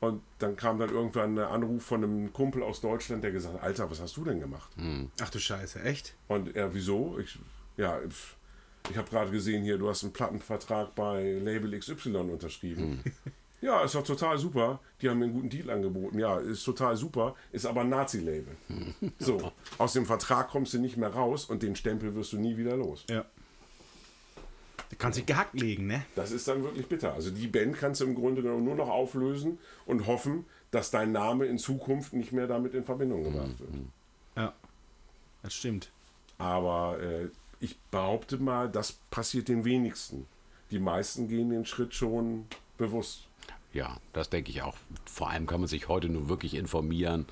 Und dann kam dann irgendwann ein Anruf von einem Kumpel aus Deutschland, der gesagt hat, Alter, was hast du denn gemacht? Ach du Scheiße, echt? Und er, wieso? Ich, ja, ich habe gerade gesehen hier, du hast einen Plattenvertrag bei Label XY unterschrieben. Ja, ist doch total super. Die haben mir einen guten Deal angeboten. Ja, ist total super. Ist aber ein Nazi-Label. So, aus dem Vertrag kommst du nicht mehr raus und den Stempel wirst du nie wieder los. Ja. Du kannst dich gehackt legen, ne? Das ist dann wirklich bitter. Also die Band kannst du im Grunde genommen nur noch auflösen und hoffen, dass dein Name in Zukunft nicht mehr damit in Verbindung gebracht wird. Ja. Das stimmt. Aber äh, ich behaupte mal, das passiert den wenigsten. Die meisten gehen den Schritt schon bewusst. Ja, das denke ich auch. Vor allem kann man sich heute nur wirklich informieren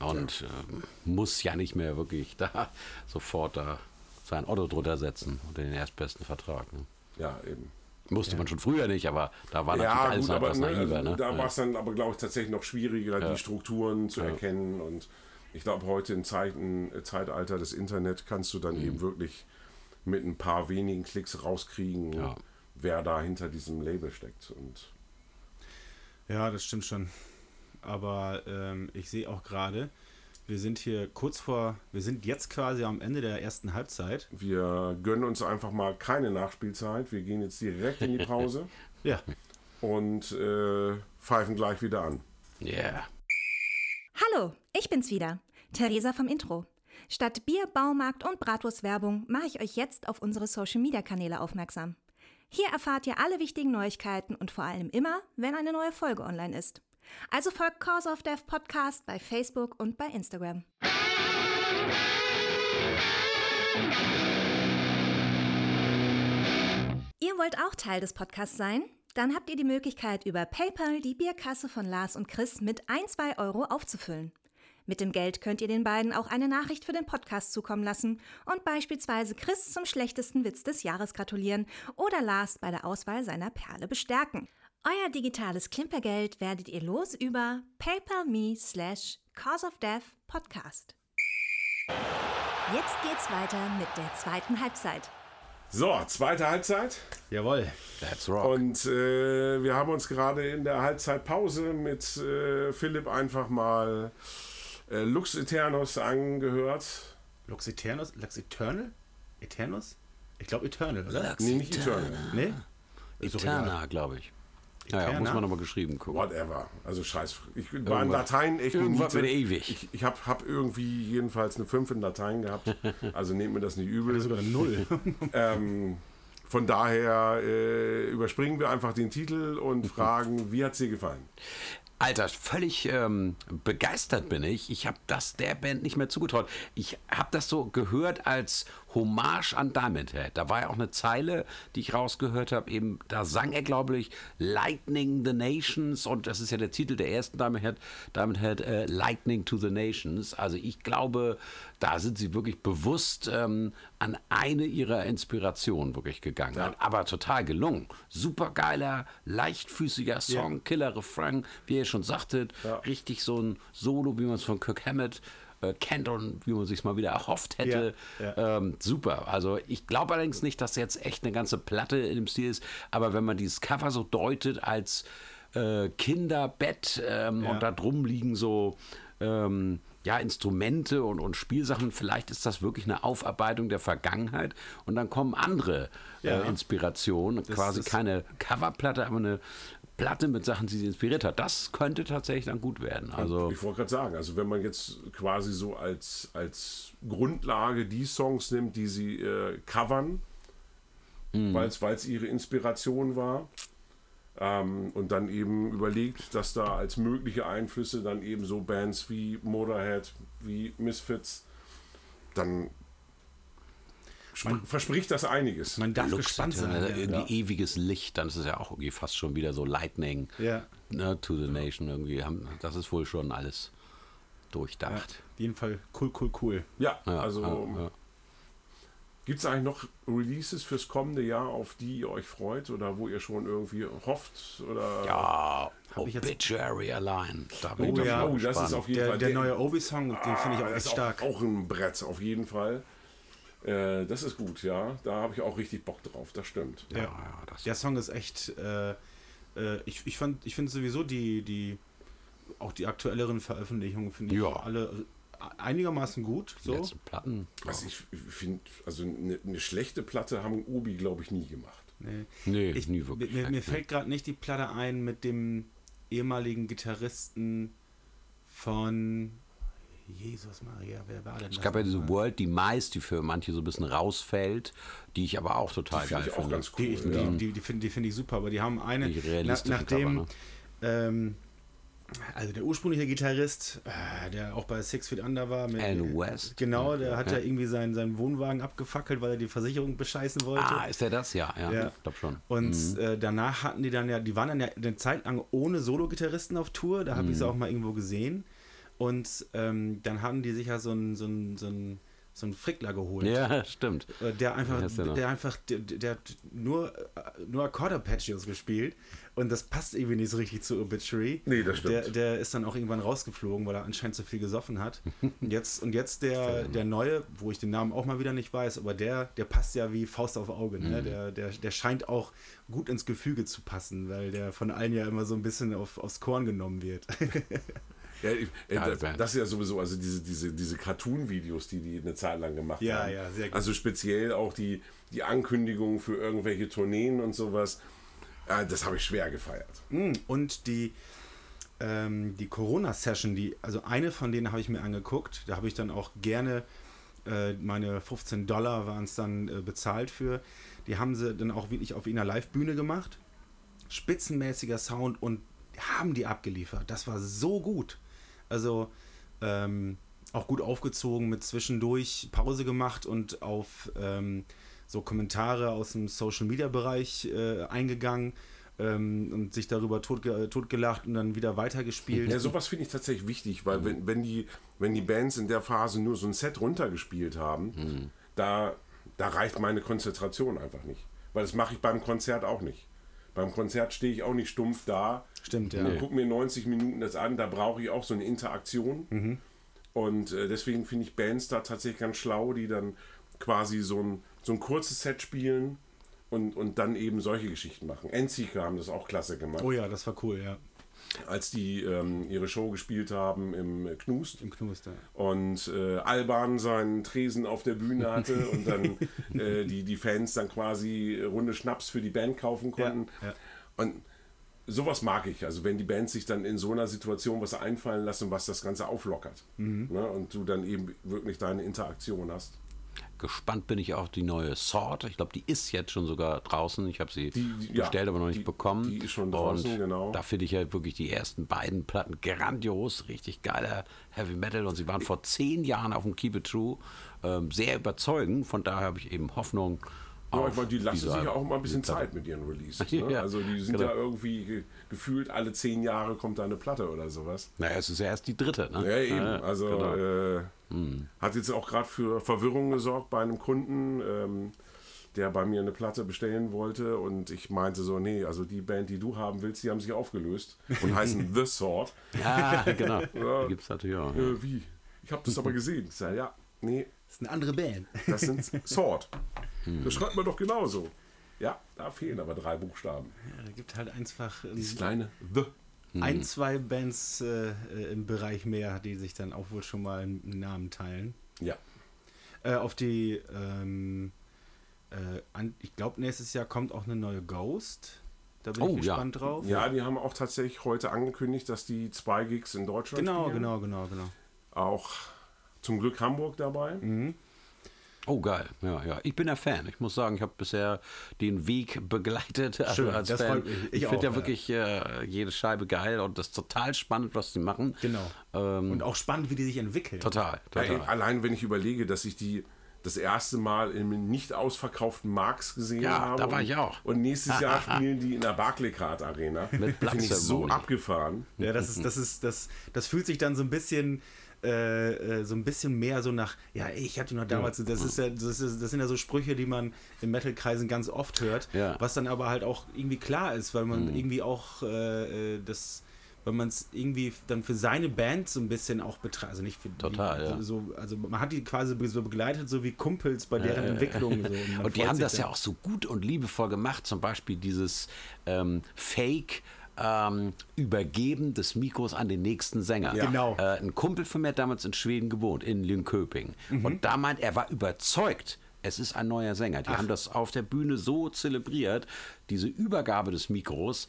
und ähm, muss ja nicht mehr wirklich da sofort da sein Otto drunter setzen und den erstbesten Vertrag. Ne? Ja, eben. Musste man schon früher nicht, aber da war natürlich Ja, alles gut, noch aber etwas ne, naiver. Ne? da Ja. war es dann aber, glaube ich, tatsächlich noch schwieriger, die Strukturen zu erkennen. Und ich glaube, heute im Zeiten, Zeitalter des Internet kannst du Mhm. dann eben wirklich mit ein paar wenigen Klicks rauskriegen, Ja. wer da hinter diesem Label steckt. Und Ja, das stimmt schon. Aber ähm, ich sehe auch gerade, wir sind hier kurz vor, wir sind jetzt quasi am Ende der ersten Halbzeit. wir gönnen uns einfach mal keine Nachspielzeit. Wir gehen jetzt direkt in die Pause Ja. und äh, pfeifen gleich wieder an. Yeah. Hallo, ich bin's wieder, Theresa vom Intro. Statt Bier, Baumarkt und Bratwurstwerbung mache ich euch jetzt auf unsere Social-Media-Kanäle aufmerksam. Hier erfahrt ihr alle wichtigen Neuigkeiten und vor allem immer, wenn eine neue Folge online ist. Also folgt Cause of Death Podcast bei Facebook und bei Instagram. Ihr wollt auch Teil des Podcasts sein? Dann habt ihr die Möglichkeit, über PayPal die Bierkasse von Lars und Chris mit 1, 2 Euro aufzufüllen. Mit dem Geld könnt ihr den beiden auch eine Nachricht für den Podcast zukommen lassen und beispielsweise Chris zum schlechtesten Witz des Jahres gratulieren oder Lars bei der Auswahl seiner Perle bestärken. Euer digitales Klimpergeld werdet ihr los über paypal.me slash cause of death podcast. Jetzt geht's weiter mit der zweiten Halbzeit. So, zweite Halbzeit. Jawohl. That's rock. Und äh, wir haben uns gerade in der Halbzeitpause mit äh, Philipp einfach mal äh, Lux Eternus angehört. Lux Eternus? Lux Eternal? Eternus? Ich glaube Eternal, oder? Lux Nee, nicht Eternal. Nee? Doch egal. Eterna, glaube ich. Naja, Eterna? muss man nochmal geschrieben gucken. Whatever. Also scheiß. Ich war in Latein echt eine irgendwas mit ewig. Ich, ich habe hab irgendwie jedenfalls eine 5 in Latein gehabt. Also nehmt mir das nicht Das übel. ist sogar eine Null. Ähm, von daher äh, überspringen wir einfach den Titel und fragen, wie hat es dir gefallen? Alter, völlig ähm, begeistert bin ich. Ich habe das der Band nicht mehr zugetraut. Ich habe das so gehört als Hommage an Diamond Head. Da war ja auch eine Zeile, die ich rausgehört habe. Eben, da sang er, glaube ich, Lightning the Nations. Und das ist ja der Titel der ersten Diamond Head, Diamond Head äh, Lightning to the Nations. Also ich glaube, da sind sie wirklich bewusst ähm, an eine ihrer Inspirationen wirklich gegangen. Aber total gelungen. Super geiler, leichtfüßiger Song, Killer Refrain, wie ihr schon sagtet. Richtig so ein Solo, wie man es von Kirk Hammett äh, kennt und wie man sich mal wieder erhofft hätte. Ja, Ähm, super. Also ich glaube allerdings nicht, dass jetzt echt eine ganze Platte in dem Stil ist. Aber wenn man dieses Cover so deutet als äh, Kinderbett ähm, Ja. und da drum liegen so ähm, ja, Instrumente und, und Spielsachen, vielleicht ist das wirklich eine Aufarbeitung der Vergangenheit und dann kommen andere Ja. äh, Inspirationen. Quasi ist- keine Coverplatte, aber eine Platte mit Sachen, die sie inspiriert hat. Das könnte tatsächlich dann gut werden. Also Ich wollte gerade sagen, also wenn man jetzt quasi so als, als Grundlage die Songs nimmt, die sie äh, covern, weil es ihre Inspiration war, ähm, und dann eben überlegt, dass da als mögliche Einflüsse dann eben so Bands wie Motorhead, wie Misfits, dann sp- verspricht das einiges. Man darf Lux gespannt Eternal, sein. irgendwie ewiges Licht, dann ist es ja auch irgendwie fast schon wieder so Lightning Ja. ne, to the Nation irgendwie. Haben, das ist wohl schon alles Ja. durchdacht. Auf jeden Fall cool, cool, cool. Ja, Ja, also ja, ja. Gibt es eigentlich noch Releases fürs kommende Jahr, auf die ihr euch freut oder wo ihr schon irgendwie hofft? Oder Ja, Hab ich jetzt- Obituary allein. Da Oh ja. Oh, das ist auf jeden Der, Fall der neue Obi-Song, den finde ich auch Ah, echt ist stark. Auch, auch ein Brett, auf jeden Fall. Äh, das ist gut, ja. Da habe ich auch richtig Bock drauf, das stimmt. Ja. ja, das- Der Song ist echt. Äh, äh, ich ich, fand- ich finde sowieso die, die. Auch die aktuelleren Veröffentlichungen finde ich Ja. alle einigermaßen gut. Die So. letzten Platten. Also ich finde, also eine, eine schlechte Platte haben Obi, glaube ich, nie gemacht. Nee, Nee, ich, nie wirklich. Mir, mir fällt gerade nicht die Platte ein mit dem ehemaligen Gitarristen von Jesus Maria, wer war denn das? Es gab ja diese? World Demise, die für manche so ein bisschen rausfällt, die ich aber auch total Finde geil ich auch finde. ganz cool. Die, ich, ja. die, die, die finde die find ich super, aber die haben eine, Die nach, realistischen nachdem, Cover, ähm, also der ursprüngliche Gitarrist, äh, der auch bei Six Feet Under war, mit, Alan West. genau, der hat ja. ja irgendwie seinen, seinen Wohnwagen abgefackelt, weil er die Versicherung bescheißen wollte. Ah, ist der das? Ja, ja, Ja. ich glaube schon. Und äh, danach hatten die dann ja, die waren dann ja eine Zeit lang ohne Solo-Gitarristen auf Tour, da habe Mhm. ich sie auch mal irgendwo gesehen. Und ähm, dann haben die sich ja so einen so einen- so einen- so einen Frickler geholt. Ja, stimmt. Äh, Der einfach, heißt der einfach, der, der hat nur, äh, nur Accordarpeggios gespielt und das passt irgendwie nicht so richtig zu Obituary. Nee, das stimmt. Der, der ist dann auch irgendwann rausgeflogen, weil er anscheinend zu viel gesoffen hat. Und jetzt, und jetzt der, der neue, wo ich den Namen auch mal wieder nicht weiß, aber der, der passt ja wie Faust auf Auge. Ne? Mhm. Der, der, der scheint auch gut ins Gefüge zu passen, weil der von allen ja immer so ein bisschen auf, aufs Korn genommen wird. Ja, ich, äh, das, das ist ja sowieso, also diese, diese, diese Cartoon-Videos, die die eine Zeit lang gemacht Ja, haben. ja, sehr gut. Also speziell auch die, die Ankündigungen für irgendwelche Tourneen und sowas. Äh, das habe ich schwer gefeiert. Mm, Und die, ähm, die Corona-Session, die, also eine von denen habe ich mir angeguckt. Da habe ich dann auch gerne äh, meine 15 Dollar waren es dann äh, bezahlt für. Die haben sie dann auch wirklich auf einer Live-Bühne gemacht. Spitzenmäßiger Sound und haben die abgeliefert. Das war so gut. Also ähm, auch gut aufgezogen, mit zwischendurch Pause gemacht und auf ähm, so Kommentare aus dem Social Media Bereich äh, eingegangen ähm, und sich darüber totge totgelacht und dann wieder weitergespielt. Ja, sowas finde ich tatsächlich wichtig, weil wenn, wenn, die, wenn die Bands in der Phase nur so ein Set runtergespielt haben, da, da reicht meine Konzentration einfach nicht. Weil das mache ich beim Konzert auch nicht. Beim Konzert stehe ich auch nicht stumpf da Stimmt, ja. und gucke mir 90 Minuten das an, da brauche ich auch so eine Interaktion. Und äh, deswegen finde ich Bands da tatsächlich ganz schlau, die dann quasi so ein, so ein kurzes Set spielen und, und dann eben solche Geschichten machen. Endseeker haben das auch klasse gemacht Oh ja, das war cool, ja. Als die ähm, ihre Show gespielt haben im Knust Im Knuster. und äh, Alban seinen Tresen auf der Bühne hatte und dann äh, die, die Fans dann quasi Runde Schnaps für die Band kaufen konnten. Ja, ja. Und sowas mag ich. Also wenn die Bands sich dann in so einer Situation was einfallen lassen, was das Ganze auflockert. Mhm. Ne? Und du dann eben wirklich deine Interaktion hast. Gespannt bin ich auf die neue Sword. Ich glaube, die ist jetzt schon sogar draußen. Ich habe sie Die- die- ja, bestellt, aber noch nicht die- bekommen. die ist schon draußen, und genau. Da finde ich ja wirklich die ersten beiden Platten grandios, richtig geiler Heavy Metal. Und sie waren vor zehn Jahren auf dem Keep It True ähm, sehr überzeugend. Von daher habe ich eben Hoffnung. Ja, auf ich meine, die lassen sich ja auch mal ein bisschen. Zeit mit ihren Releases. Ne? Ja, also die sind genau. ja irgendwie ge gefühlt alle zehn Jahre kommt da eine Platte oder sowas. Naja, es ist ja erst die dritte. Ne? Ja, eben. Ja, also genau. äh, hat jetzt auch gerade für Verwirrung gesorgt bei einem Kunden, ähm, der bei mir eine Platte bestellen wollte und ich meinte so, nee, also die Band, die du haben willst, die haben sich aufgelöst und heißen The Sword. Ja, genau. Ja. Die gibt es natürlich auch. Äh, wie? Ich habe das aber gesehen. Ich sage, ja, nee, Das ist eine andere Band. das sind Sword. Das schreibt man doch genauso. Ja, da fehlen aber drei Buchstaben. Ja, da gibt halt einfach ähm, Das kleine The. Ein, zwei Bands äh, äh, im Bereich mehr, die sich dann auch wohl schon mal einen Namen teilen. Ja. Äh, auf die, ähm, äh, an, ich glaube, nächstes Jahr kommt auch eine neue Ghost. Da bin Oh, ich ja. gespannt drauf. Ja, die haben auch tatsächlich heute angekündigt, dass die zwei Gigs in Deutschland Genau, spielen. genau, genau, genau. Auch zum Glück Hamburg dabei. Oh, geil. Ja, ja. Ich bin ja Fan. Ich muss sagen, ich habe bisher den Weg begleitet also Schön, als das Fan. freut mich. Ich Ich, finde ja ja. wirklich äh, jede Scheibe geil und das ist total spannend, was sie machen. Genau. Ähm, Und auch spannend, wie die sich entwickeln. total, total. Ja, allein wenn ich überlege, dass ich die das erste Mal im nicht ausverkauften Marx gesehen Ja, habe. da war und, ich auch. Und nächstes Jahr spielen die in der Barclaycard Arena. Mit Finde ich so abgefahren. Ja, das ist, das ist, das, das fühlt sich dann so ein bisschen, äh, äh, so ein bisschen mehr so nach, ja, ich hatte noch damals, das ist ja, das, ist, das sind ja so Sprüche, die man in Metal-Kreisen ganz oft hört, Ja. was dann aber halt auch irgendwie klar ist, weil man irgendwie auch äh, äh, das, weil man es irgendwie dann für seine Band so ein bisschen auch betrachtet, also nicht für Total, wie, ja. so, also man hat die quasi so begleitet, so wie Kumpels bei deren Entwicklung. So, man Und die haben das dann. ja auch so gut und liebevoll gemacht. Zum Beispiel dieses ähm, Fake. Ähm, Übergeben des Mikros an den nächsten Sänger. Ja. Genau. Äh, ein Kumpel von mir hat damals in Schweden gewohnt, in Linköping. Mhm. Und da meint er, war überzeugt, es ist ein neuer Sänger. Die haben das auf der Bühne so zelebriert, diese Übergabe des Mikros.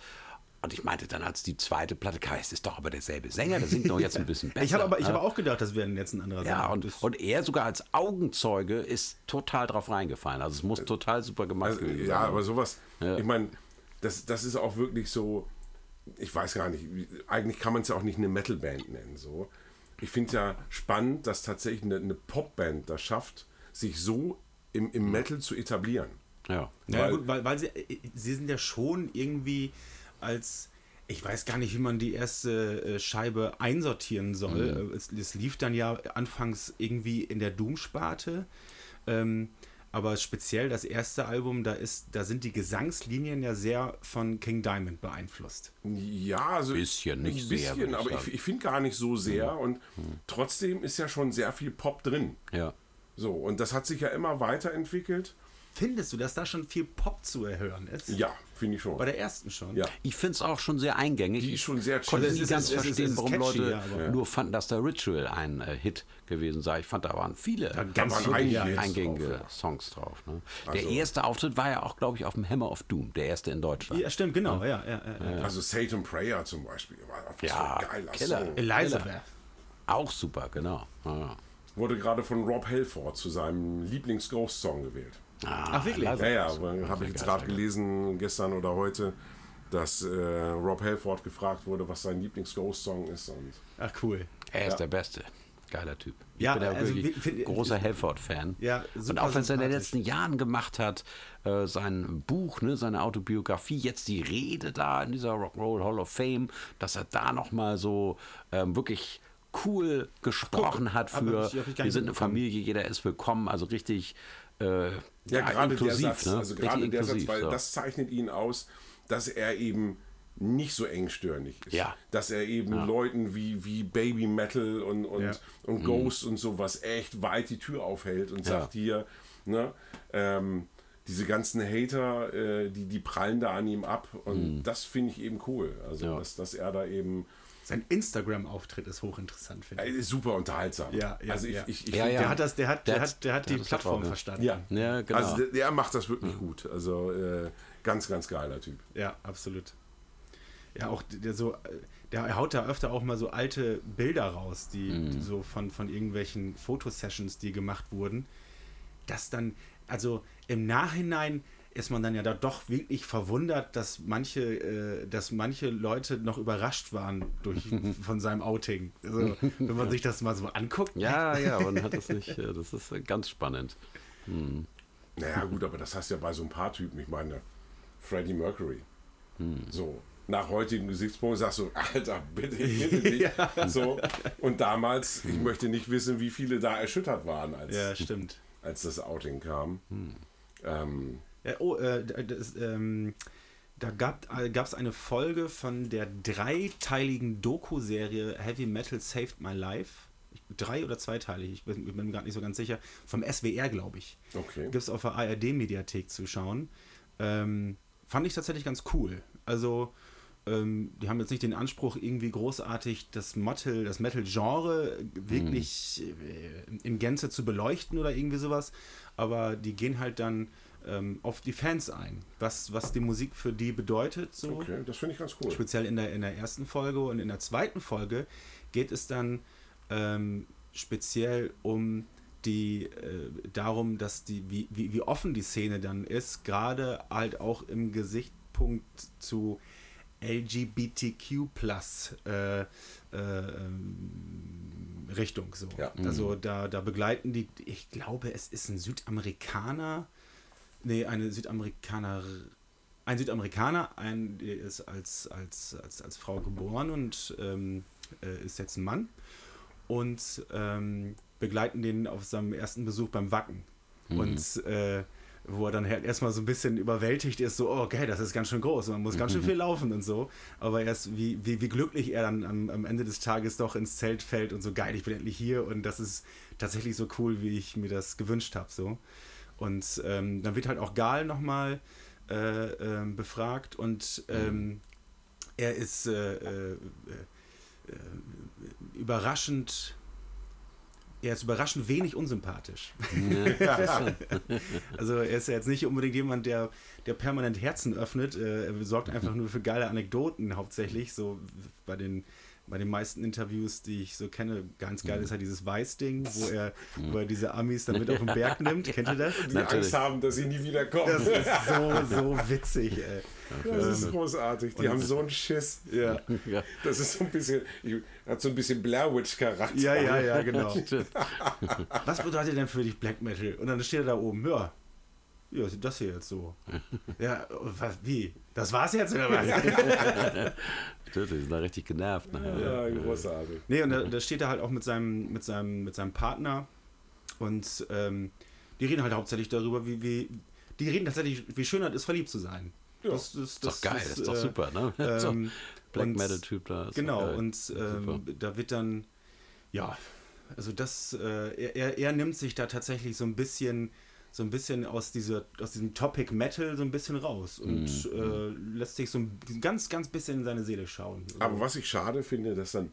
Und ich meinte dann, als die zweite Platte kam, es ist doch aber derselbe Sänger, der singt doch jetzt ein bisschen besser. Ich habe aber, ich ne? habe auch gedacht, das wäre jetzt ein anderer Ja, Sänger. und, Das- und er sogar als Augenzeuge ist total drauf reingefallen. Also es muss total super gemacht Also, gewesen ja, aber sowas, Ja. ich meine, das, das ist auch wirklich so, ich weiß gar nicht, wie- eigentlich kann man es ja auch nicht eine Metalband nennen. So. Ich finde es ja spannend, dass tatsächlich eine, eine Popband das schafft, sich so im, im Metal zu etablieren. ja. Ja, Weil- gut, weil, weil sie, äh, sie sind ja schon irgendwie als, ich weiß gar nicht, wie man die erste äh, Scheibe einsortieren soll. Äh, Es, es lief dann ja anfangs irgendwie in der Doom-Sparte. Ähm, aber speziell das erste Album, da ist, da sind die Gesangslinien ja sehr von King Diamond beeinflusst. Ja, also Bisschen, nicht ein sehr, bisschen, ich aber ich, ich finde gar nicht so sehr und trotzdem ist ja schon sehr viel Pop drin. ja. So, und das hat sich ja immer weiterentwickelt. Findest du, dass da schon viel Pop zu erhören ist? Ja, finde ich schon. Bei der ersten schon? Ja. Ich finde es auch schon sehr eingängig. Die ist schon sehr Ich konnte nie ist- ganz verstehen, ist warum catchy, Leute ja, nur fanden, dass der Ritual ein äh, Hit gewesen sei. Ich fand, da waren viele ganz waren viele, ja. Eingängige drauf, ja. Songs drauf. Ne? Also- der erste Auftritt war ja auch, glaube ich, auf dem Hammer of Doom, der erste in Deutschland. Ja, stimmt, genau. Ja, ja, ja, ja. Also Satan Prayer zum Beispiel. War was Ja, ein geiler Killer. Song. Elizabeth. Auch super, genau. Ja. Wurde gerade von Rob Halford zu seinem Lieblings-Ghost-Song gewählt. Ah, Ach, wirklich? Ja, ja, habe ich jetzt gerade gelesen, gestern oder heute, dass äh, Rob Halford gefragt wurde, was sein Lieblings-Ghost-Song ist. Und Ach, cool. Er ist der Beste. Geiler Typ. Ja, ich bin ja also wirklich wie- find- großer Halford-Fan. Ja, Und auch wenn es er in den letzten Jahren gemacht hat, äh, sein Buch, ne, seine Autobiografie, jetzt die Rede da in dieser Rock'n'Roll Hall of Fame, dass er da nochmal so ähm, wirklich cool gesprochen hat hab für wir sind eine. Familie, jeder ist willkommen, also richtig äh, ja, gerade inklusiv, der Satz, ne? also gerade der Satz, weil so. das zeichnet ihn aus, dass er eben nicht so engstirnig ist. Ja. Dass er eben Leuten wie, wie Baby Metal und, und, Ja. und Ghost und sowas echt weit die Tür aufhält und sagt hier, ne, ähm, diese ganzen Hater, äh, die, die prallen da an ihm ab und das finde ich eben cool. Also, Ja. dass, dass er da eben Sein Instagram-Auftritt ist hochinteressant, finde ich. äh, super unterhaltsam. Ja, ja, also ich, ja. ich, ich Ja, ja. Der hat das, der hat, der, Der hat, der hat der die hat Plattform ja. verstanden. Ja, Ja, genau. Also der, der macht das wirklich gut. Also äh, ganz, ganz geiler Typ. Ja, absolut. Ja, auch der so, der haut da öfter auch mal so alte Bilder raus, die, Mhm. die so von, von irgendwelchen Fotosessions, die gemacht wurden. Das dann, also im Nachhinein ist man dann ja da doch wirklich verwundert, dass manche, äh, dass manche Leute noch überrascht waren durch, von seinem Outing. Also, wenn man sich das mal so anguckt. Ja, ja, man hat das nicht, äh, das ist äh, ganz spannend. Naja, gut, aber das hast du ja bei so ein paar Typen. Ich meine, Freddie Mercury. So, nach heutigem Gesichtspunkt sagst du, Alter, bitte, bitte dich. So, und damals, ich möchte nicht wissen, wie viele da erschüttert waren, als, Ja, stimmt. als das Outing kam. Ähm, Ja, oh, äh, das, ähm, da gab es eine Folge von der dreiteiligen Doku-Serie Heavy Metal Saved My Life. Drei oder zweiteilig, ich bin, bin mir gerade nicht so ganz sicher. Vom SWR, glaube ich. Okay. Gibt es auf der ARD-Mediathek zu schauen. Ähm, fand ich tatsächlich ganz cool. Also, ähm, die haben jetzt nicht den Anspruch, irgendwie großartig das Metal, das Metal-Genre wirklich äh, in Gänze zu beleuchten oder irgendwie sowas. Aber die gehen halt dann ähm, auf die Fans ein, was, was die Musik für die bedeutet. So. okay, das finde ich ganz cool. Speziell in der, in der ersten Folge und in der zweiten Folge geht es dann ähm, speziell um die äh, darum, dass die, wie, wie, wie offen die Szene dann ist, gerade halt auch im Gesichtspunkt zu LGBTQ plus äh, äh, ähm, Richtung so. Ja. Also da, da begleiten die, ich glaube, es ist ein Südamerikaner, nee, eine Südamerikaner, ein Südamerikaner, ein, der ist als, als, als, als Frau geboren und ähm, äh, ist jetzt ein Mann und ähm, begleiten den auf seinem ersten Besuch beim Wacken. Und äh, wo er dann halt erstmal so ein bisschen überwältigt ist, so, oh, okay, das ist ganz schön groß, man muss ganz schön viel laufen und so. Aber erst, wie, wie, wie glücklich er dann am, am Ende des Tages doch ins Zelt fällt und so, geil, ich bin endlich hier und das ist tatsächlich so cool, wie ich mir das gewünscht habe, so. Und ähm, dann wird halt auch Gal nochmal äh, ähm, befragt und ähm, er ist äh, äh, äh, überraschend er ist überraschend wenig unsympathisch. also er ist ja jetzt nicht unbedingt jemand, der, der permanent Herzen öffnet. Äh, Er sorgt einfach nur für geile Anekdoten hauptsächlich. So bei den, bei den meisten Interviews, die ich so kenne, ganz geil ist halt dieses Weiß-Ding, wo er, wo er diese Amis dann mit auf den Berg nimmt. Kennt ihr das? Die Natürlich. Angst haben, dass sie nie wieder kommen. Das ist so, so witzig, ey. Das ist großartig. Die haben so einen Schiss. Ja. Ja. Das ist so ein bisschen, hat so ein bisschen Blair Witch Charakter. Ja, ja, ja, genau. Was bedeutet denn für dich Black Metal? Und dann steht er da oben, ja. Ja, das hier jetzt so. Ja, was, wie? Das war's jetzt oder was? Die sind da richtig genervt. nachher. Ja, großartig. Nee, und da, da steht er halt auch mit seinem, mit seinem, mit seinem Partner und ähm, die reden halt hauptsächlich darüber, wie, wie die reden tatsächlich, wie schön es ist, verliebt zu sein. Ja. Das, das, Ist doch geil, ist doch äh, super, ne? so, ähm, Black und- Metal Typ da. ist Genau, und Super. ähm, da wird dann, ja, also das, äh, er, er, er nimmt sich da tatsächlich so ein bisschen, so ein bisschen aus, dieser, aus diesem Topic Metal so ein bisschen raus und Mhm. äh, lässt sich so ein ganz, ganz bisschen in seine Seele schauen. Also, Aber was ich schade finde, dass dann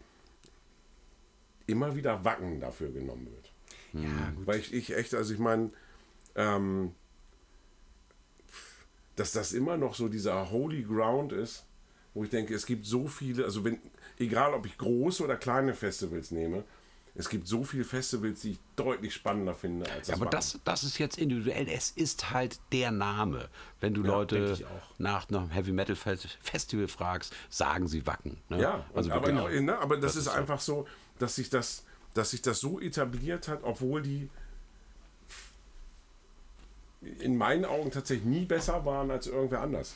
immer wieder Wacken dafür genommen wird. ja, gut. Weil ich, ich echt, also ich meine, ähm, dass das immer noch so dieser Holy Ground ist, wo ich denke, es gibt so viele, also wenn, egal ob ich große oder kleine Festivals nehme, es gibt so viele Festivals, die ich deutlich spannender finde als das Ja, aber Wacken. das, das ist jetzt individuell. Es ist halt der Name. Wenn du denke Leute nach einem Heavy Metal Fest- Festival fragst, sagen sie Wacken. Ne? Ja, also aber, wirklich. ne, aber das, Das ist, ist einfach so, dass sich das, dass sich das so etabliert hat, obwohl die in meinen Augen tatsächlich nie besser waren als irgendwer anders.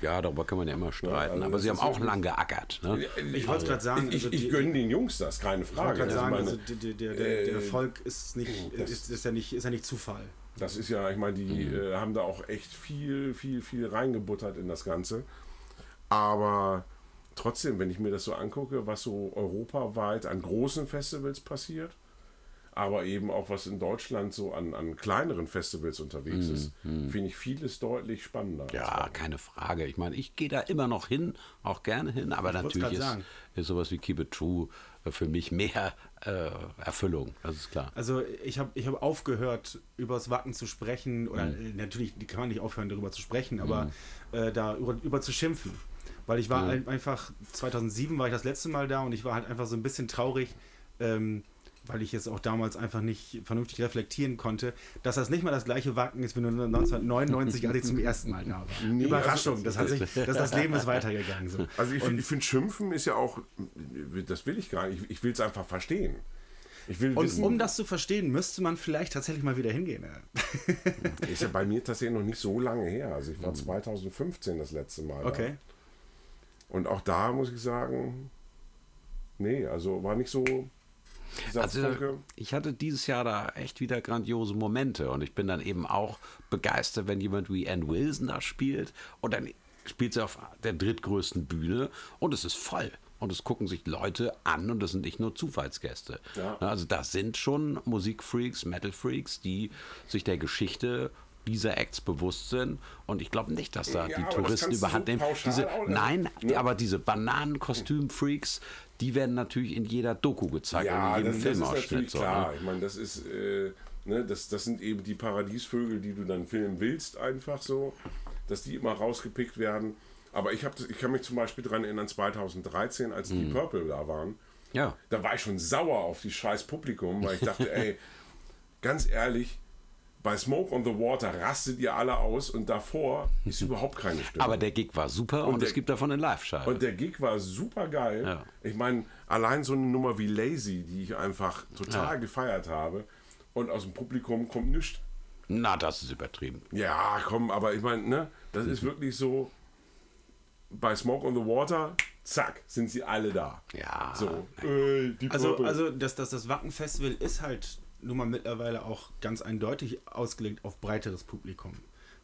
Ja, darüber kann man ja immer streiten. also aber sie haben auch lang geackert. Ne? Ich wollte gerade sagen, ich, also ich die- gönne den Jungs das, keine Ich wollte Frage. gerade Also sagen, meine, also der, der, der, der äh, Erfolg ist nicht, das- ist, ist, ja nicht, ist ja nicht Zufall. das ist ja, ich meine, die Mhm. äh, haben da auch echt viel, viel, viel reingebuttert in das Ganze. Aber trotzdem, wenn ich mir das so angucke, was so europaweit an großen Festivals passiert, aber eben auch was in Deutschland so an, an kleineren Festivals unterwegs ist, finde ich vieles deutlich spannender. Ja, keine Frage. Ich meine, ich gehe da immer noch hin, auch gerne hin, aber wollt's natürlich ist, ist sowas wie Keep It True äh, für mich mehr äh, Erfüllung, das ist klar. Also ich habe ich hab aufgehört, über das Wacken zu sprechen, oder Mhm. äh, natürlich kann man nicht aufhören, darüber zu sprechen, aber äh, da über, über zu schimpfen. Weil ich war ein- einfach, 2007 war ich das letzte Mal da und ich war halt einfach so ein bisschen traurig, ähm, weil ich jetzt auch damals einfach nicht vernünftig reflektieren konnte, dass das nicht mal das gleiche Wacken ist wie nur 1999, als ich zum ersten Mal da war. Nee, Überraschung, das, hat sich, das, das Leben ist weitergegangen. So. Also ich, ich finde, Schimpfen ist ja auch, das will ich gar nicht, ich, ich will es einfach verstehen. Und wissen, um das zu verstehen, müsste man vielleicht tatsächlich mal wieder hingehen. ja. ist ja bei mir tatsächlich noch nicht so lange her. Also ich war 2015 das letzte Mal. Okay. Da. Und auch da muss ich sagen, nee, also war nicht so Also ich hatte dieses Jahr da echt wieder grandiose Momente und ich bin dann eben auch begeistert, wenn jemand wie Ann Wilson da spielt und dann spielt sie auf der drittgrößten Bühne und es ist voll. Und es gucken sich Leute an und das sind nicht nur Zufallsgäste. Ja. Also das sind schon Musikfreaks, Metalfreaks, die sich der Geschichte dieser Acts bewusst sind. Und ich glaube nicht, dass da Ja, die Touristen überhand nehmen. Diese, nein, Ne? aber diese Bananenkostüm-Freaks, die werden natürlich in jeder Doku gezeigt Ja, in das, jedem das ist Filmausschnitt. natürlich so, klar. ne? Ich meine, das ist, äh, ne, das, das sind eben die Paradiesvögel, die du dann filmen willst, einfach so, dass die immer rausgepickt werden. Aber ich, hab das, ich kann mich zum Beispiel daran erinnern, 2013, als Mhm. die Purple da waren, Ja. da war ich schon sauer auf die scheiß Publikum, weil ich dachte, ey, ganz ehrlich, bei Smoke on the Water rastet ihr alle aus und davor ist überhaupt keine Stimme. Aber der Gig war super und, der- es gibt davon eine Live-Scheibe. Und der Gig war super geil. Ja. Ich meine, allein so eine Nummer wie Lazy, die ich einfach total Ja. gefeiert habe. Und aus dem Publikum kommt nichts. Na, das ist übertrieben. Ja, komm, aber ich meine, ne, das ist wirklich so. Bei Smoke on the Water, zack, sind sie alle da. Ja. So, ey, die Also, also das, das, das Wacken-Festival ist halt nun mal mittlerweile auch ganz eindeutig ausgelegt auf breiteres Publikum.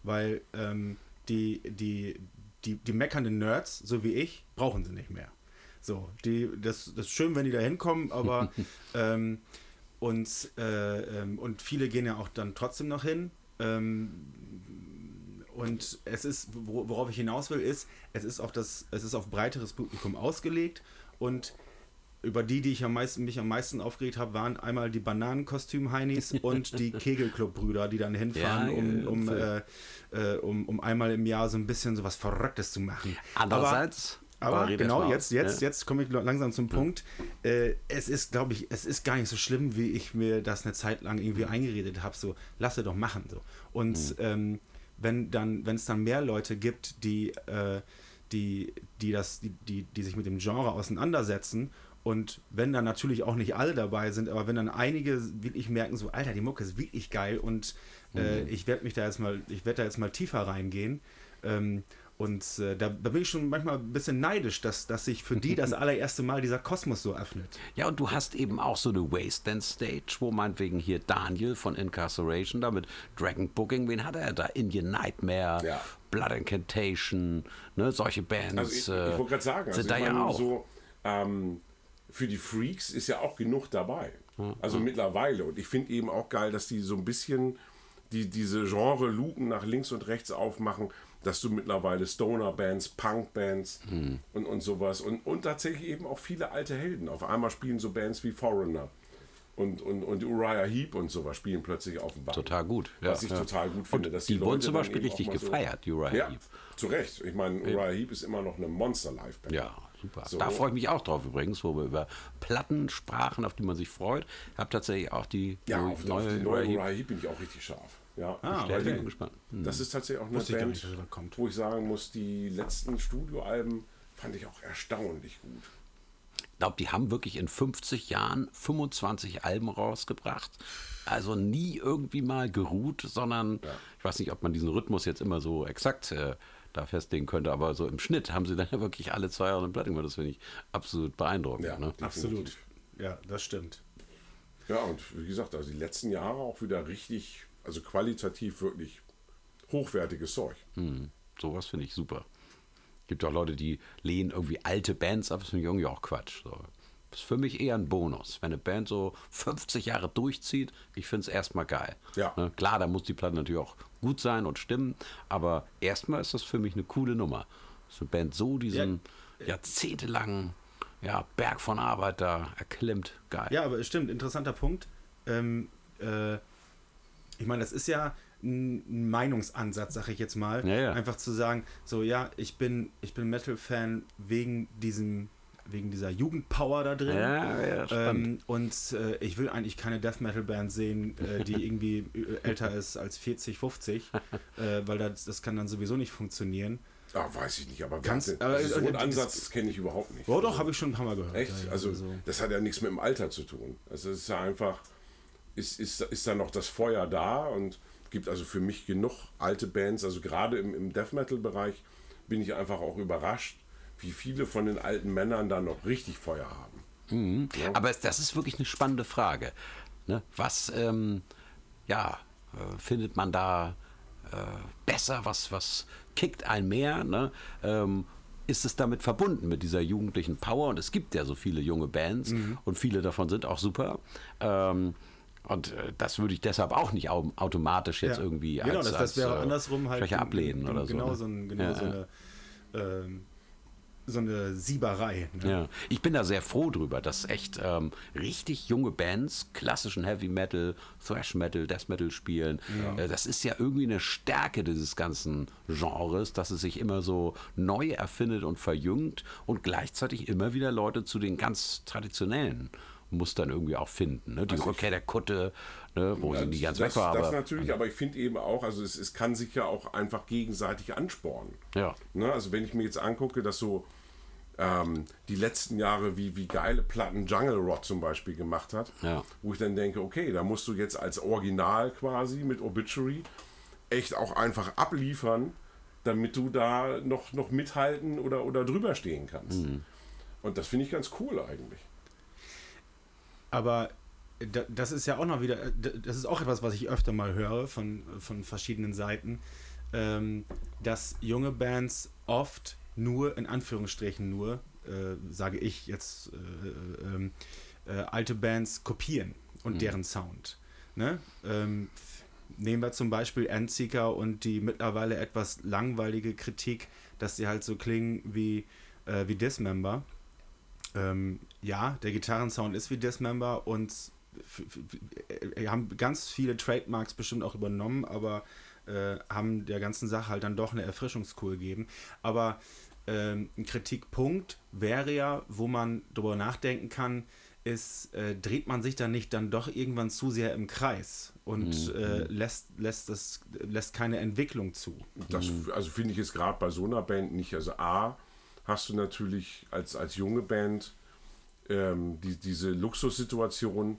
Weil ähm, die, die, die, die meckernden Nerds, so wie ich, brauchen sie nicht mehr. So, die, das, das ist schön, wenn die da hinkommen, aber ähm, und, äh, ähm, und viele gehen ja auch dann trotzdem noch hin. Ähm, und es ist, wo- worauf ich hinaus will, ist, es ist auf das, es ist auf breiteres Publikum ausgelegt und über die, die ich am meisten, mich am meisten aufgeregt habe, waren einmal die Bananenkostüm-Heinis und die Kegelclub-Brüder, die dann hinfahren, Ja, um, ja, um, äh, äh, um, um einmal im Jahr so ein bisschen so was Verrücktes zu machen. Andererseits, Aber, aber genau, jetzt, jetzt, Ja. jetzt komme ich langsam zum Punkt. Äh, es ist, glaube ich, es ist gar nicht so schlimm, wie ich mir das eine Zeit lang irgendwie eingeredet habe. So, lasse doch machen. So. Und ähm, wenn dann, wenn es dann mehr Leute gibt, die, äh, die, die, das, die, die, die sich mit dem Genre auseinandersetzen und wenn dann natürlich auch nicht alle dabei sind, aber wenn dann einige wirklich merken, so, Alter, die Mucke ist wirklich geil und äh, ich werde mich da jetzt mal, ich werde da jetzt mal tiefer reingehen. Ähm, und äh, da, da bin ich schon manchmal ein bisschen neidisch, dass, dass sich für die das allererste Mal dieser Kosmos so öffnet. Ja, und du hast eben auch so eine Wasteland Stage, wo meinetwegen hier Daniel von Incarceration da mit Dragon Booking, wen hat er da? Indian Nightmare, Ja. Blood Incantation, ne, solche Bands. Also ich, ich äh, wollte gerade sagen, also sind da ich ja auch. so ähm, für die Freaks ist ja auch genug dabei. Also mittlerweile. Und ich finde eben auch geil, dass die so ein bisschen die, diese Genre-Luken nach links und rechts aufmachen, dass du mittlerweile Stoner-Bands, Punk-Bands Hm. und, und sowas und, und tatsächlich eben auch viele alte Helden. Auf einmal spielen so Bands wie Foreigner und, und, und Uriah Heep und sowas spielen plötzlich auf dem Band. Total gut, ja, was ich ja. total gut finde. Und dass die wurden Leute zum Beispiel richtig mal so- gefeiert, Uriah ja, Heep. zu Recht. Ich meine, Uriah Heep ist immer noch eine Monster-Live-Band. Ja, super. So. Da freue ich mich auch drauf übrigens, wo wir über Platten sprachen, auf die man sich freut. Ich habe tatsächlich auch die Ja, neue, auf, auf die neue Heep bin ich auch richtig scharf. Ja, Ah, Ja, ich bin die- gespannt. Das ist tatsächlich auch eine Band, nicht, wo ich sagen muss, die letzten Studioalben fand ich auch erstaunlich gut. Ich glaube, die haben wirklich in 50 Jahren 25 Alben rausgebracht. Also nie irgendwie mal geruht, sondern ich weiß nicht, ob man diesen Rhythmus jetzt immer so exakt äh, da festlegen könnte, aber so im Schnitt haben sie dann ja wirklich alle zwei Jahre eine Platte gemacht. Das finde ich absolut beeindruckend. Ja, ne? Absolut. Ja, das stimmt. Ja, und wie gesagt, also die letzten Jahre auch wieder richtig, also qualitativ wirklich hochwertiges Zeug. Hm, sowas finde ich super. Gibt auch Leute, die lehnen irgendwie alte Bands ab. Das finde ich irgendwie auch Quatsch. So. Das ist für mich eher ein Bonus. Wenn eine Band so 50 Jahre durchzieht, ich finde es erstmal geil. Ja. Ne, Klar, da muss die Platte natürlich auch gut sein und stimmen, aber erstmal ist das für mich eine coole Nummer. Dass eine Band so diesen jahrzehntelangen ja, Berg von Arbeit da erklimmt. Geil. Ja, aber es stimmt, interessanter Punkt. Ähm, äh, ich meine, das ist ja ein ein Meinungsansatz, sag ich jetzt mal. Ja, ja. Einfach zu sagen, so ja, ich bin, ich bin Metal-Fan wegen diesem, wegen dieser Jugendpower da drin. Ja, ja, spannend. ähm, und äh, ich will eigentlich keine Death Metal Band sehen, äh, die irgendwie äh, älter ist als 40, 50, äh, weil das, das kann dann sowieso nicht funktionieren. Ah, weiß ich nicht, aber, Ganz- aber- also so einen das- Ansatz kenne ich überhaupt nicht. Oh, doch, habe ich schon ein paar Mal gehört. Echt? Ja, Also, das hat ja nichts mit dem Alter zu tun. Also, es ist ja einfach, ist, ist, ist da noch das Feuer da und gibt also für mich genug alte Bands. Also, gerade im, im Death Metal-Bereich bin ich einfach auch überrascht, wie viele von den alten Männern da noch richtig Feuer haben. Mhm. Aber es- das ist wirklich eine spannende Frage. Ne? Was ähm, ja, äh, findet man da äh, besser? Was, was kickt ein mehr? Ne? Ähm, ist es damit verbunden mit dieser jugendlichen Power? Und es gibt ja so viele junge Bands und viele davon sind auch super. Ähm, und äh, das würde ich deshalb auch nicht au automatisch jetzt Ja. irgendwie genau, als, das, das als, wäre äh, andersrum halt ablehnen oder so. genau ne? so, ein, genau Ja, so ja. eine ähm, so eine Sieberei. Ne? Ja, ich bin da sehr froh drüber, dass echt ähm, richtig junge Bands klassischen Heavy Metal, Thrash Metal, Death Metal spielen. Äh, das ist ja irgendwie eine Stärke dieses ganzen Genres, dass es sich immer so neu erfindet und verjüngt und gleichzeitig immer wieder Leute zu den ganz traditionellen Mustern irgendwie auch finden. Ne? Die Rückkehr der Kutte, ne? wo sie nie ganz das, weg war. das aber, natürlich, aber ich finde eben auch, also es, es kann sich ja auch einfach gegenseitig anspornen. Ja. Ne? Also wenn ich mir jetzt angucke, dass so ähm, die letzten Jahre wie, wie geile Platten Jungle Rot zum Beispiel gemacht hat, Ja. wo ich dann denke, okay, da musst du jetzt als Original quasi mit Obituary echt auch einfach abliefern, damit du da noch, noch mithalten oder, oder drüber stehen kannst. Mhm. Und das finde ich ganz cool eigentlich. Aber da- das ist ja auch noch wieder, d- das ist auch etwas, was ich öfter mal höre von, von verschiedenen Seiten, ähm, dass junge Bands oft nur, in Anführungsstrichen nur, äh, sage ich jetzt, äh, ähm, äh, alte Bands kopieren und deren Sound. Ne? Ähm, nehmen wir zum Beispiel Endseeker und die mittlerweile etwas langweilige Kritik, dass sie halt so klingen wie, äh, wie Dismember. Ähm, ja, der Gitarrensound ist wie Dismember und äh, haben ganz viele Trademarks bestimmt auch übernommen, aber äh, haben der ganzen Sache halt dann doch eine Erfrischungskur gegeben. Aber ähm, ein Kritikpunkt wäre ja, wo man drüber nachdenken kann, ist, äh, dreht man sich dann nicht dann doch irgendwann zu sehr im Kreis und äh, lässt, lässt, das, lässt keine Entwicklung zu. Das, also finde ich jetzt gerade bei so einer Band nicht. Also A, hast du natürlich als, als junge Band ähm, die, diese Luxussituation,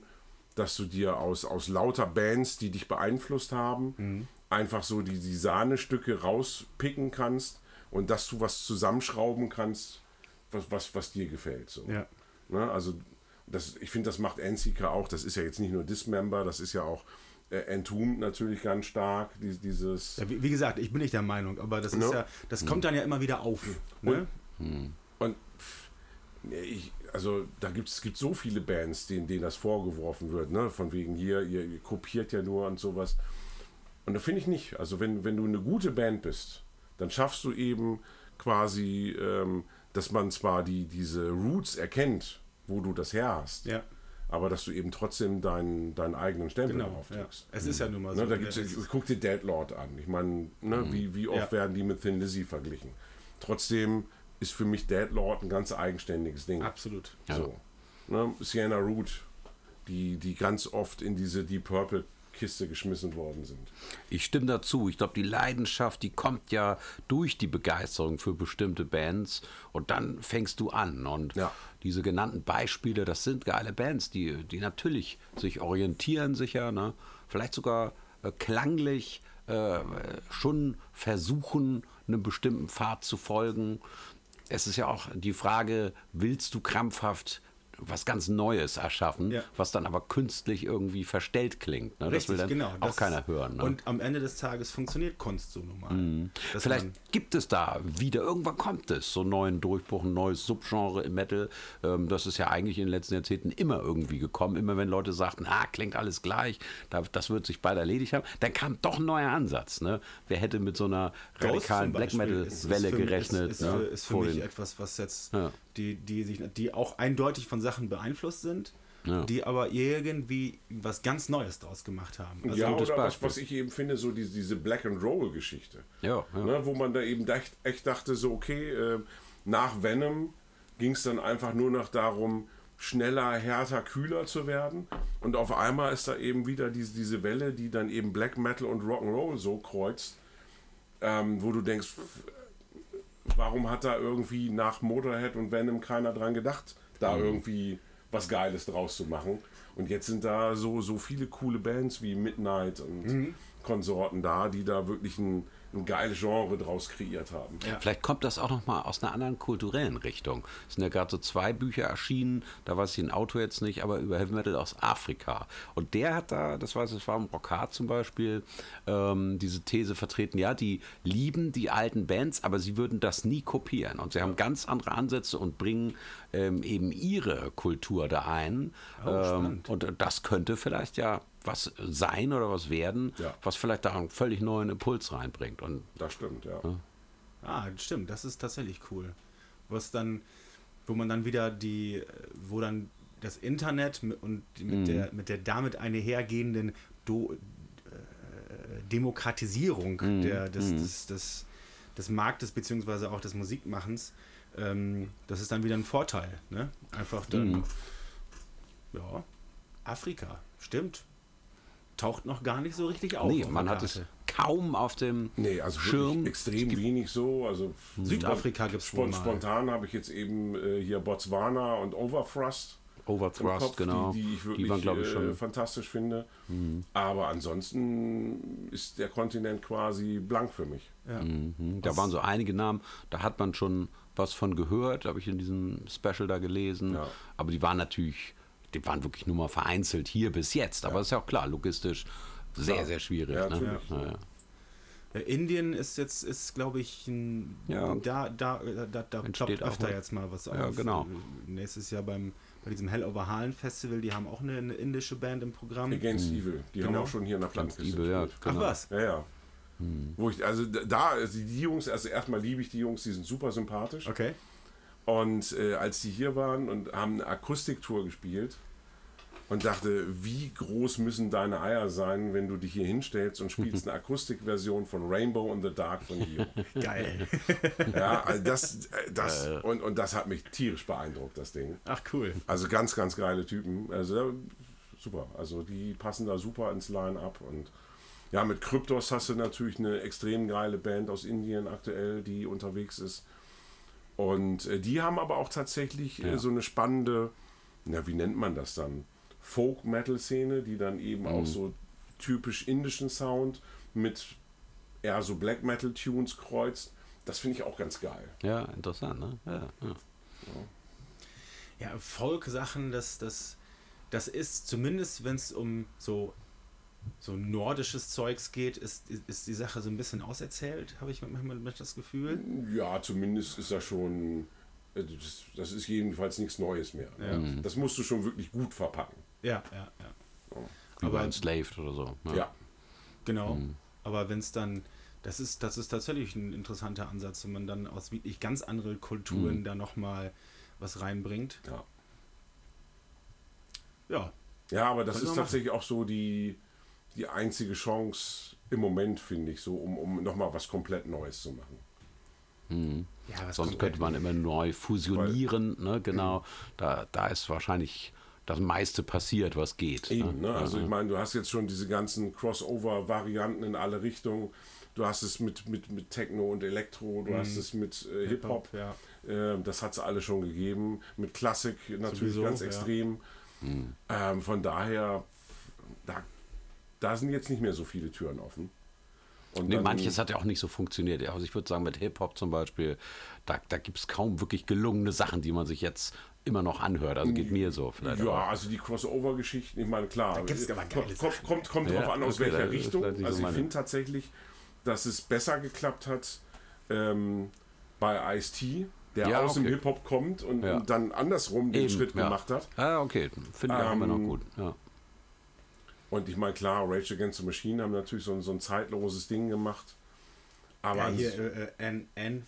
dass du dir aus, aus lauter Bands, die dich beeinflusst haben, einfach so die, die Sahnestücke rauspicken kannst und dass du was zusammenschrauben kannst, was, was, was dir gefällt. So. Ja. Ne? Also das, ich finde, das macht NCK auch. Das ist ja jetzt nicht nur Dismember, das ist ja auch äh, Entombed natürlich ganz stark. Die, dieses Ja, wie, wie gesagt, ich bin nicht der Meinung, aber das ist Ne? ja, das kommt dann ja immer wieder auf. Ne? Und nee, ich, also da gibt es gibt so viele Bands, denen, denen das vorgeworfen wird, ne? Von wegen hier, ihr, ihr kopiert ja nur und sowas. Und da finde ich nicht. Also wenn, wenn du eine gute Band bist, dann schaffst du eben quasi, ähm, dass man zwar die, diese Roots erkennt, wo du das her hast, Ja, aber dass du eben trotzdem deinen, deinen eigenen Stempel genau. drauf Ja. Es ist ja nun mal so. Ne, da ne? gibt's, ist- guck dir Deadlord an. Ich meine, ne, wie, wie oft Ja. werden die mit Thin Lizzy verglichen? Trotzdem ist für mich Deadlord ein ganz eigenständiges Ding. Absolut. So. Ne, Sienna Root, die, die ganz oft in diese Deep Purple Kiste geschmissen worden sind. Ich stimme dazu. Ich glaube, die Leidenschaft, die kommt ja durch die Begeisterung für bestimmte Bands und dann fängst du an. Und Ja. diese genannten Beispiele, das sind geile Bands, die, die natürlich sich orientieren sicher, ne? vielleicht sogar äh, klanglich äh, schon versuchen, einem bestimmten Pfad zu folgen. Es ist ja auch die Frage, willst du krampfhaft was ganz Neues erschaffen, Ja. was dann aber künstlich irgendwie verstellt klingt. Ne? das will dann genau. auch keiner hören. Ne? Und am Ende des Tages funktioniert Kunst so normal. Mhm. Vielleicht gibt es da wieder, irgendwann kommt es, so einen neuen Durchbruch, ein neues Subgenre im Metal. Ähm, das ist ja eigentlich in den letzten Jahrzehnten immer irgendwie gekommen. Immer wenn Leute sagten, ah, klingt alles gleich, da, das wird sich bald erledigt haben, dann kam doch ein neuer Ansatz. Ne? Wer hätte mit so einer radikalen Black Metal-Welle gerechnet? Ist, ist, ne? für, ist für mich etwas, was jetzt, Ja. die, die, sich, die auch eindeutig von Sachen beeinflusst sind, Ja. die aber irgendwie was ganz Neues draus gemacht haben. Also, ja, oder was, was ich eben finde, so diese, diese Black and Roll Geschichte. Ja, ja. Ne, wo man da eben echt, echt dachte, so okay, äh, nach Venom ging es dann einfach nur noch darum, schneller, härter, kühler zu werden. Und auf einmal ist da eben wieder diese, diese Welle, die dann eben Black Metal und Rock'n'Roll so kreuzt, ähm, wo du denkst, warum hat da irgendwie nach Motorhead und Venom keiner dran gedacht, da irgendwie was Geiles draus zu machen. Und jetzt sind da so, so viele coole Bands wie Midnight und Konsorten da, die da wirklich ein, ein geiles Genre draus kreiert haben. Vielleicht kommt das auch noch mal aus einer anderen kulturellen Richtung. Es sind ja gerade so zwei Bücher erschienen, da weiß ich ein Autor jetzt nicht, aber über Heavy Metal aus Afrika. Und der hat da, das weiß ich, es war im Brocard zum Beispiel, ähm, diese These vertreten, ja, die lieben die alten Bands, aber sie würden das nie kopieren. Und sie haben ganz andere Ansätze und bringen ähm, eben ihre Kultur da ein. ähm, spannend. und das könnte vielleicht ja was sein oder was werden, Ja. was vielleicht da einen völlig neuen Impuls reinbringt. Und Das stimmt, ja. Ah, stimmt, das ist tatsächlich cool. Was dann, wo man dann wieder die, wo dann das Internet mit, und die- Mhm. mit, der, mit der damit einhergehenden Do, äh, Demokratisierung Mhm. der, des, des, des, des Marktes beziehungsweise auch des Musikmachens, ähm, das ist dann wieder ein Vorteil. Ne? Einfach dann, Mhm. ja, Afrika, stimmt. Taucht noch gar nicht so richtig auf. Nee, auf man hat es kaum auf dem Nee, also Schirm. wirklich extrem wenig so. Also Südafrika gibt's wohl spon mal. Spontan habe ich jetzt eben äh, hier Botswana und Overthrust Overthrust, Kopf, genau. die, die ich wirklich waren, glaube ich, äh, schon. Mhm. fantastisch finde. Aber ansonsten ist der Kontinent quasi blank für mich. Ja. Mhm, Da waren so einige Namen, da hat man schon was von gehört, habe ich in diesem Special da gelesen. Ja. Aber die waren natürlich, die waren wirklich nur mal vereinzelt hier bis jetzt. Aber ist ja auch klar, logistisch sehr, Klar. sehr schwierig. Ja, ne? Ja, ja. Ja, Indien ist jetzt, ist glaube ich, ein, Ja. da, da, da, da ploppt auch öfter mal. jetzt mal was auf. Ja, genau. Nächstes Jahr beim, bei diesem Hell Over Halen Festival, die haben auch eine, eine indische Band im Programm. Against Evil. Die haben Genau. auch schon hier in der Plankiste Evil, ja, gespielt. Ach genau. was? Ja, ja. Wo ich, also da, also die Jungs, also erstmal liebe ich die Jungs, die sind super sympathisch. Okay. Und äh, als die hier waren und haben eine Akustiktour gespielt und dachte, wie groß müssen deine Eier sein, wenn du dich hier hinstellst und spielst eine Akustikversion von Rainbow in the Dark von Dio. Geil. Ja, also das, äh, das und, und das hat mich tierisch beeindruckt, das Ding. Ach, cool. Also ganz, ganz geile Typen. Also super. Also die passen da super ins Line-Up und ja, mit Kryptos hast du natürlich eine extrem geile Band aus Indien aktuell, die unterwegs ist. Und äh, die haben aber auch tatsächlich äh, Ja. so eine spannende, na, wie nennt man das dann? Folk-Metal-Szene, die dann eben auch so typisch indischen Sound mit eher so Black Metal-Tunes kreuzt. Das finde ich auch ganz geil. Ja, interessant, ne? Ja, ja. Ja, Folk-Sachen, das, das, das ist zumindest, wenn es um so, so nordisches Zeugs geht, ist, ist die Sache so ein bisschen auserzählt, habe ich manchmal das Gefühl. Ja, zumindest ist das schon. äh, Das, das ist jedenfalls nichts Neues mehr. Ja. Ne? Das musst du schon wirklich gut verpacken. Ja, ja, ja. Über Aber- Enslaved oder so. Ja. Genau. Aber wenn es dann, das ist, das ist tatsächlich ein interessanter Ansatz, wenn man dann aus wirklich ganz anderen Kulturen da nochmal was reinbringt. Ja, Ja, ja aber das Können ist tatsächlich auch so die, die einzige Chance im Moment, finde ich, so, um, um nochmal was komplett Neues zu machen. ja was Sonst könnte man immer neu fusionieren, ne? Genau. Da, da ist wahrscheinlich das meiste passiert, was geht. Eben, ne? Also Ja, ich meine, du hast jetzt schon diese ganzen Crossover-Varianten in alle Richtungen. Du hast es mit, mit, mit Techno und Elektro, du hast es mit äh, Hip-Hop. ja. Ähm, das hat es alle schon gegeben. Mit Klassik natürlich Sowieso, ganz ja. extrem. Ähm, von daher, da, da sind jetzt nicht mehr so viele Türen offen. Und Nee, manches hat ja auch nicht so funktioniert. Also ich würde sagen, mit Hip-Hop zum Beispiel, da, da gibt es kaum wirklich gelungene Sachen, die man sich jetzt immer noch anhört. Also geht mir so vielleicht. Ja, aber- also die Crossover-Geschichten, ich meine, klar. Da gibt's aber geile kommt, kommt, kommt, Ja, drauf an, aus okay, welcher Richtung. nicht so Also ich finde tatsächlich, dass es besser geklappt hat ähm, bei Ice-T, der Ja, aus dem okay. Hip-Hop kommt und, Ja. und dann andersrum den Eben, Schritt ja. gemacht hat. Ah, okay. Finde ich auch immer noch Ähm, gut. Ja. Und ich meine, klar, Rage Against the Machine haben natürlich so, ein- so ein zeitloses Ding gemacht. Aber Ja, hier äh, äh, N, N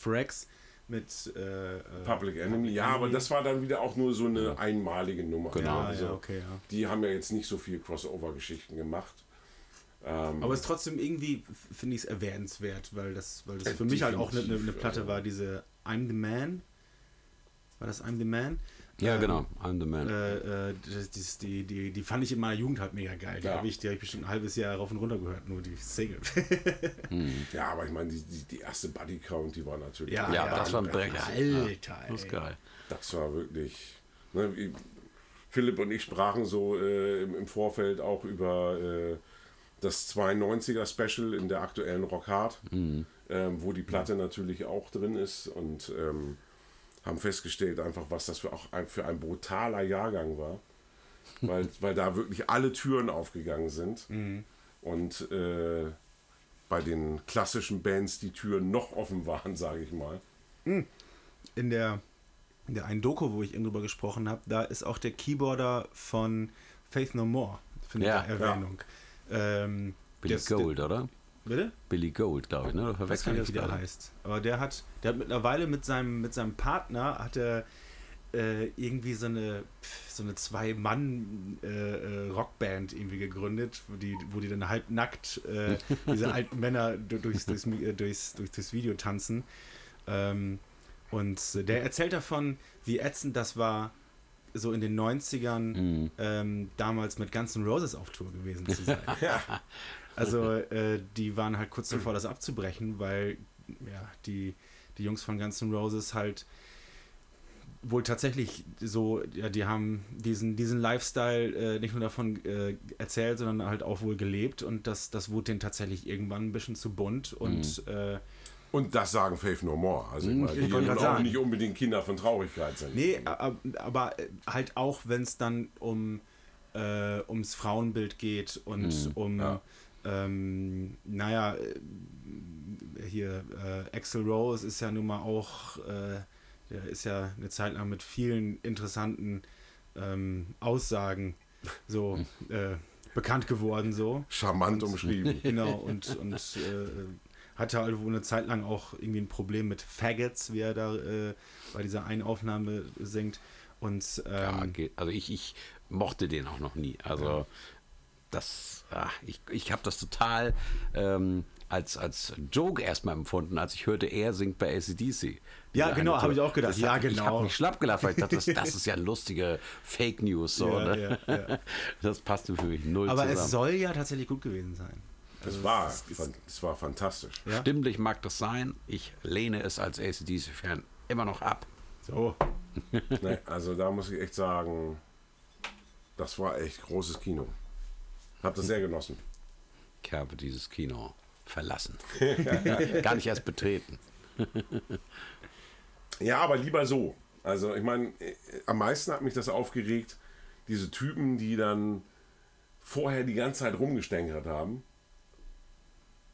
Frax mit äh, äh, Public Enemy, ja, aber das war dann wieder auch nur so eine einmalige Nummer. Genau. Ja, also ja, okay, ja. Die haben ja jetzt nicht so viel Crossover-Geschichten gemacht. Ähm, Aber es ist trotzdem irgendwie, finde ich es erwähnenswert, weil das, weil das Äh, für mich halt auch eine, eine, Platte war, diese I'm the Man. War das I'm the Man? Ja, Ähm, genau. I'm the man. Äh, äh, das, das, die, die, die fand ich in meiner Jugend halt mega geil. Die Ja. habe ich, die hab ich bestimmt ein halbes Jahr rauf und runter gehört, nur die Single. Ja, aber ich meine, die, die, die erste Buddy Count, die war natürlich. Ja, ja, das war ein Brecher. Alter, das ist ey. geil. Das war wirklich. Ne, wie- Philipp und ich sprachen so äh, im, im Vorfeld auch über äh, das 92er Special in der aktuellen Rock Hard, Mhm. ähm, wo die Platte natürlich auch drin ist und ähm, haben festgestellt, einfach, was das für, auch ein, für ein brutaler Jahrgang war. Weil, weil da wirklich alle Türen aufgegangen sind. Mhm. Und äh, bei den klassischen Bands die Türen noch offen waren, sage ich mal. in der, in der einen Doku, wo ich eben drüber gesprochen habe, da ist auch der Keyboarder von Faith No More, finde Ja. ich, Erwähnung. Ähm, Billy das- Gold, oder? Bitte? Billy Gold, glaube ich, ne? Ich weiß gar nicht, wie der heißt. Aber der hat, der hat mittlerweile mit seinem, mit seinem Partner hat er äh, irgendwie so eine, so eine Zwei-Mann-Rockband irgendwie gegründet, wo die, wo die dann halb nackt äh, diese alten Männer du- durchs, durchs, äh, durchs, durch das Video tanzen. Ähm, und äh, der erzählt davon, wie ätzend das war, so in den 90ern ähm, damals mit Guns N' Roses auf Tour gewesen zu sein. Also äh, die waren halt kurz davor, das abzubrechen, weil ja, die, die Jungs von Guns N' Roses halt wohl tatsächlich so, ja, die haben diesen, diesen Lifestyle äh, nicht nur davon äh, erzählt, sondern halt auch wohl gelebt und das, das wurde denen tatsächlich irgendwann ein bisschen zu bunt und äh, Und das sagen Faith No More. Also ich meine, ich die grad auch sagen. nicht unbedingt Kinder von Traurigkeit sind. Nee, a- aber äh, halt auch, wenn es dann um äh, ums Frauenbild geht und um, ja. Ähm, naja, äh, hier äh, Axel Rose ist ja nun mal auch, äh, der ist ja eine Zeit lang mit vielen interessanten ähm, Aussagen so äh, bekannt geworden so. Charmant umschrieben. Genau, und, und äh, hatte halt wohl eine Zeit lang auch irgendwie ein Problem mit Faggots, wie er da äh, bei dieser einen Aufnahme singt. Und ähm, Ja. Also ich, ich mochte den auch noch nie. Also das, ah, ich, ich habe das total ähm, als, als Joke erstmal empfunden, als ich hörte, er singt bei ACDC. Ja, genau, eine hab ich auch gedacht. Das Ja, hat, Ich genau. habe mich schlapp gelacht, weil ich dachte, das, das ist ja lustige Fake News. So, Ja, ne? ja, ja. Das passte für mich null aber zusammen. es soll ja tatsächlich gut gewesen sein. Es war, es war fantastisch. Ja. Stimmlich mag das sein. Ich lehne es als ACDC-Fan immer noch ab. So. Nee, also da muss ich echt sagen, das war echt großes Kino. Hab das sehr genossen. Ich habe dieses Kino verlassen. Gar nicht erst betreten. Ja, aber lieber so. Also ich meine, äh, am meisten hat mich das aufgeregt, diese Typen, die dann vorher die ganze Zeit rumgestänkert haben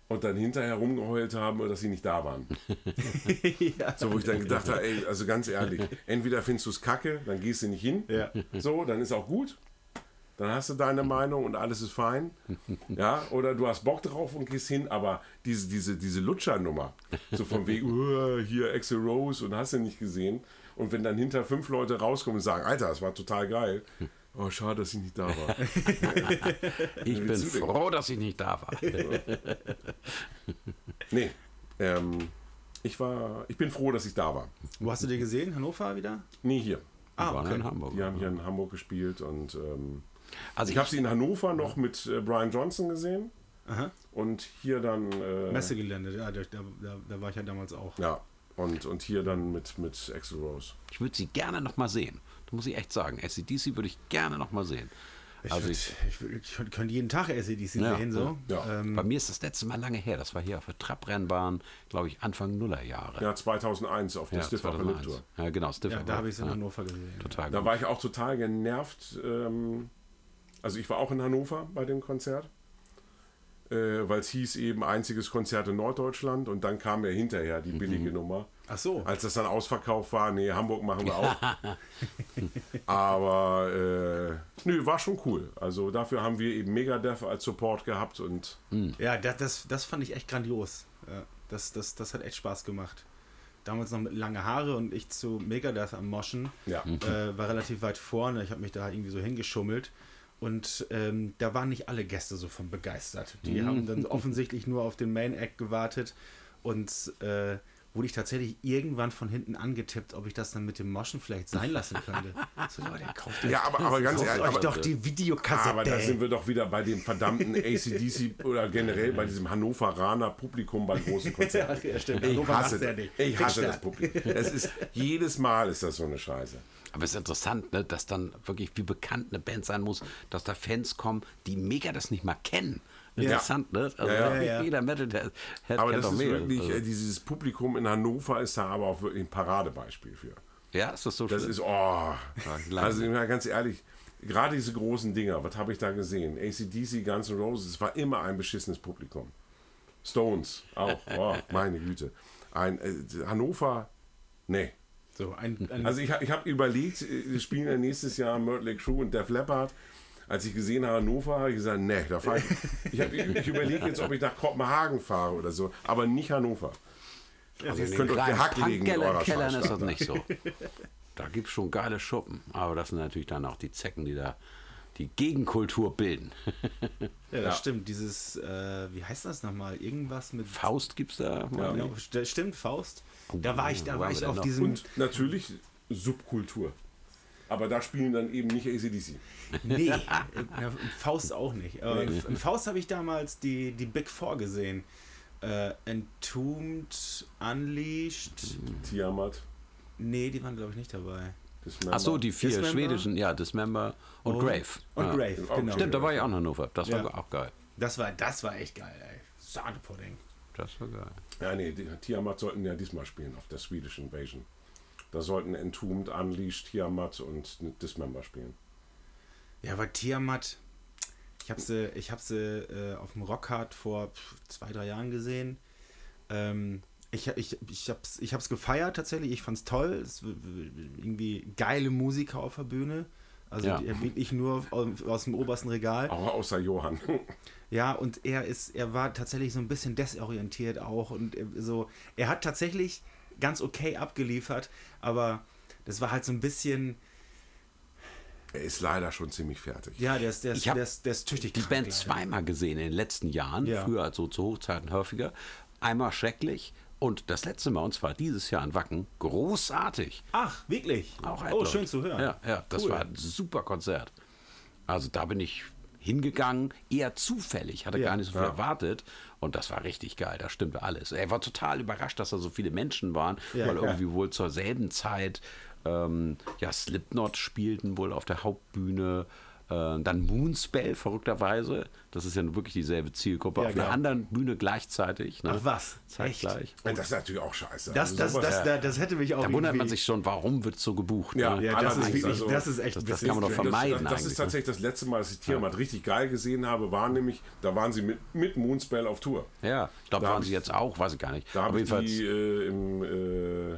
und dann hinterher rumgeheult haben, dass sie nicht da waren. So, wo ich dann gedacht habe, ey, also ganz ehrlich, entweder findest du es kacke, dann gehst du nicht hin, Ja. so, dann ist auch gut. Dann hast du deine Meinung und alles ist fein. Ja, oder du hast Bock drauf und gehst hin, aber diese, diese, diese Lutschernummer, so von wegen, "Uh, hier Axel Rose und hast du nicht gesehen. Und wenn dann hinter fünf Leute rauskommen und sagen, Alter, das war total geil. Oh, schade, dass ich nicht da war. Ich bin froh, dass ich nicht da war. Nee, ähm, ich war, ich bin froh, dass ich da war. Wo hast du die gesehen? Hannover wieder? Nie hier. Ah, waren okay. in Hamburg. Die haben hier in Hamburg gespielt und ähm, Also ich habe sie in Hannover noch mit äh, Brian Johnson gesehen Aha. und hier dann äh, Messegelände, ja, da, da, da, war ich ja damals auch. ja und, und hier dann mit mit Axel Rose. Ich würde sie gerne noch mal sehen. Da muss ich echt sagen. SCDC würde ich gerne noch mal sehen. Ich, Also würd, ich, ich, würd, ich könnte jeden Tag ACDC Ja, sehen, so. ja. Ähm, bei mir ist das letzte Mal lange her. Das war hier auf der Trabrennbahn, glaube ich, Anfang Nullerjahre. Ja, 2001 auf der Ja, Stiff Upper 2001. Lip Tour. Ja, genau, Stiff ja, da habe ich es in Hannover gesehen. Total Da gut. war ich auch total genervt. Ähm, also ich war auch in Hannover bei dem Konzert, äh, weil es hieß eben einziges Konzert in Norddeutschland und dann kam ja hinterher die billige Nummer. Ach so. Als das dann ausverkauft war, nee, Hamburg machen wir auch. Aber äh, nö, war schon cool. Also dafür haben wir eben Megadeth als Support gehabt und Ja, das, das, das fand ich echt grandios. Das, das, das hat echt Spaß gemacht. Damals noch mit lange Haare und ich zu Megadeth am Moschen. ja. Äh, war relativ weit vorne. Ich habe mich da irgendwie so hingeschummelt. Und ähm, da waren nicht alle Gäste so von begeistert. Die haben dann offensichtlich nur auf den Main Act gewartet. Und äh, wurde ich tatsächlich irgendwann von hinten angetippt, ob ich das dann mit dem Moschen vielleicht sein lassen könnte. So, Leute, kauft euch, Ja, aber, aber ganz kauft ehrlich, euch aber, doch die Videokassette. aber da sind wir doch wieder bei dem verdammten ACDC oder generell bei diesem Hannoveraner Publikum bei großen Konzerten. Ja, stimmt. Ich Hannover hasse, ich hasse das Publikum. Es ist, jedes Mal ist das so eine Scheiße. Aber es ist interessant, ne, dass dann wirklich, wie bekannt eine Band sein muss, dass da Fans kommen, die mega das nicht mal kennen. Interessant, ne? Also Ja, ja, ja. jeder Metal der Head Aber das ist mehr. wirklich, Also, äh, dieses Publikum in Hannover ist da aber auch wirklich ein Paradebeispiel für. ja, ist das so Das schlimm? ist, oh. Also, mal ganz ehrlich, gerade diese großen Dinger, was habe ich da gesehen? ACDC, Guns N' Roses, es war immer ein beschissenes Publikum. Stones auch, oh, meine Güte. Ein, äh, Hannover, nee. So, ein, ein, Also ich, hab- ich habe überlegt, äh, wir spielen ja nächstes Jahr Mötley Crew und Def Leppard. Als ich gesehen habe Hannover, habe ich gesagt, nee, da fahre ich. Ich, hab- ich überlege jetzt, ob ich nach Kopenhagen fahre oder so, aber nicht Hannover. Also in könnt den euch kleinen Hack legen mit eurer Punkkellern ist das Scheißstadt, nicht so. Da gibt es schon geile Schuppen. Aber das sind natürlich dann auch die Zecken, die da die Gegenkultur bilden. ja, das stimmt. Dieses, äh, wie heißt das nochmal? Irgendwas mit. Faust gibt es da. Ja. Genau, st- stimmt, Faust. Da war ich, da war wir ich auf diesem. Und natürlich Subkultur. Aber da spielen dann eben nicht ACDC. Nee, ja, Faust auch nicht. Aber in Faust habe ich damals die, die Big Four gesehen. Äh, Entombed, Unleashed. Tiamat, Nee, die waren, glaube ich, nicht dabei. Dismember. Ach so, die vier Dismember? schwedischen, ja, Dismember und Grave. Und ja. Grave, genau. Stimmt, da war ich auch in Hannover. Das war Ja. auch geil. Das war, das war echt geil, ey. Sahnepudding. Das war geil. Ja, nee, die, Tiamat sollten ja diesmal spielen auf der Swedish Invasion. Da sollten Entombed, Unleashed, Tiamat und Dismember spielen. Ja, aber Tiamat, ich habe sie, ich hab sie äh, auf dem Rockhard vor zwei, drei Jahren gesehen. Ähm, ich, ich, ich habe es ich hab's gefeiert tatsächlich, ich fand's toll. Es, irgendwie geile Musiker auf der Bühne. Also Ja. die- wirklich nur aus, aus dem obersten Regal. Auch außer Johann. Ja, und er ist, er war tatsächlich so ein bisschen desorientiert auch und er- so, er hat tatsächlich ganz okay abgeliefert, aber das war halt so ein bisschen, Er ist leider schon ziemlich fertig. ja, der ist, der ist, Ich der ist, der ist tüchtig die krank Band leider. zweimal gesehen in den letzten Jahren, Ja. früher also zu Hochzeiten häufiger. Einmal schrecklich und das letzte Mal, und zwar dieses Jahr in Wacken, großartig. Ach, wirklich? Auch oh, schön zu hören. Ja, ja das Cool. war ein super Konzert. Also da bin ich hingegangen, eher zufällig, hatte Ja. gar nicht so viel Ja. erwartet und das war richtig geil, da stimmte alles. Er war total überrascht, dass da so viele Menschen waren, Ja, weil ja. irgendwie wohl zur selben Zeit ähm, ja, Slipknot spielten wohl auf der Hauptbühne. Äh, dann Moonspell, verrückterweise. Das ist ja nun wirklich dieselbe Zielgruppe. Ja, auf einer klar. anderen Bühne gleichzeitig. Ne? Ach was? Zeitgleich. Und das ist natürlich auch scheiße. Das, Also das, das, das, das hätte mich auch Da wundert man sich schon, warum wird so gebucht. Ja, ne? Ja, das ist wirklich, also- das ist echt Das- das kann man doch vermeiden. Das, das ist eigentlich, tatsächlich das letzte Mal, dass ich Tiamat richtig geil gesehen habe, war nämlich, da waren sie mit, mit Moonspell auf Tour. Ja, ich glaube, Da waren sie jetzt auch, weiß ich gar nicht. Da habe ich die äh, im, äh,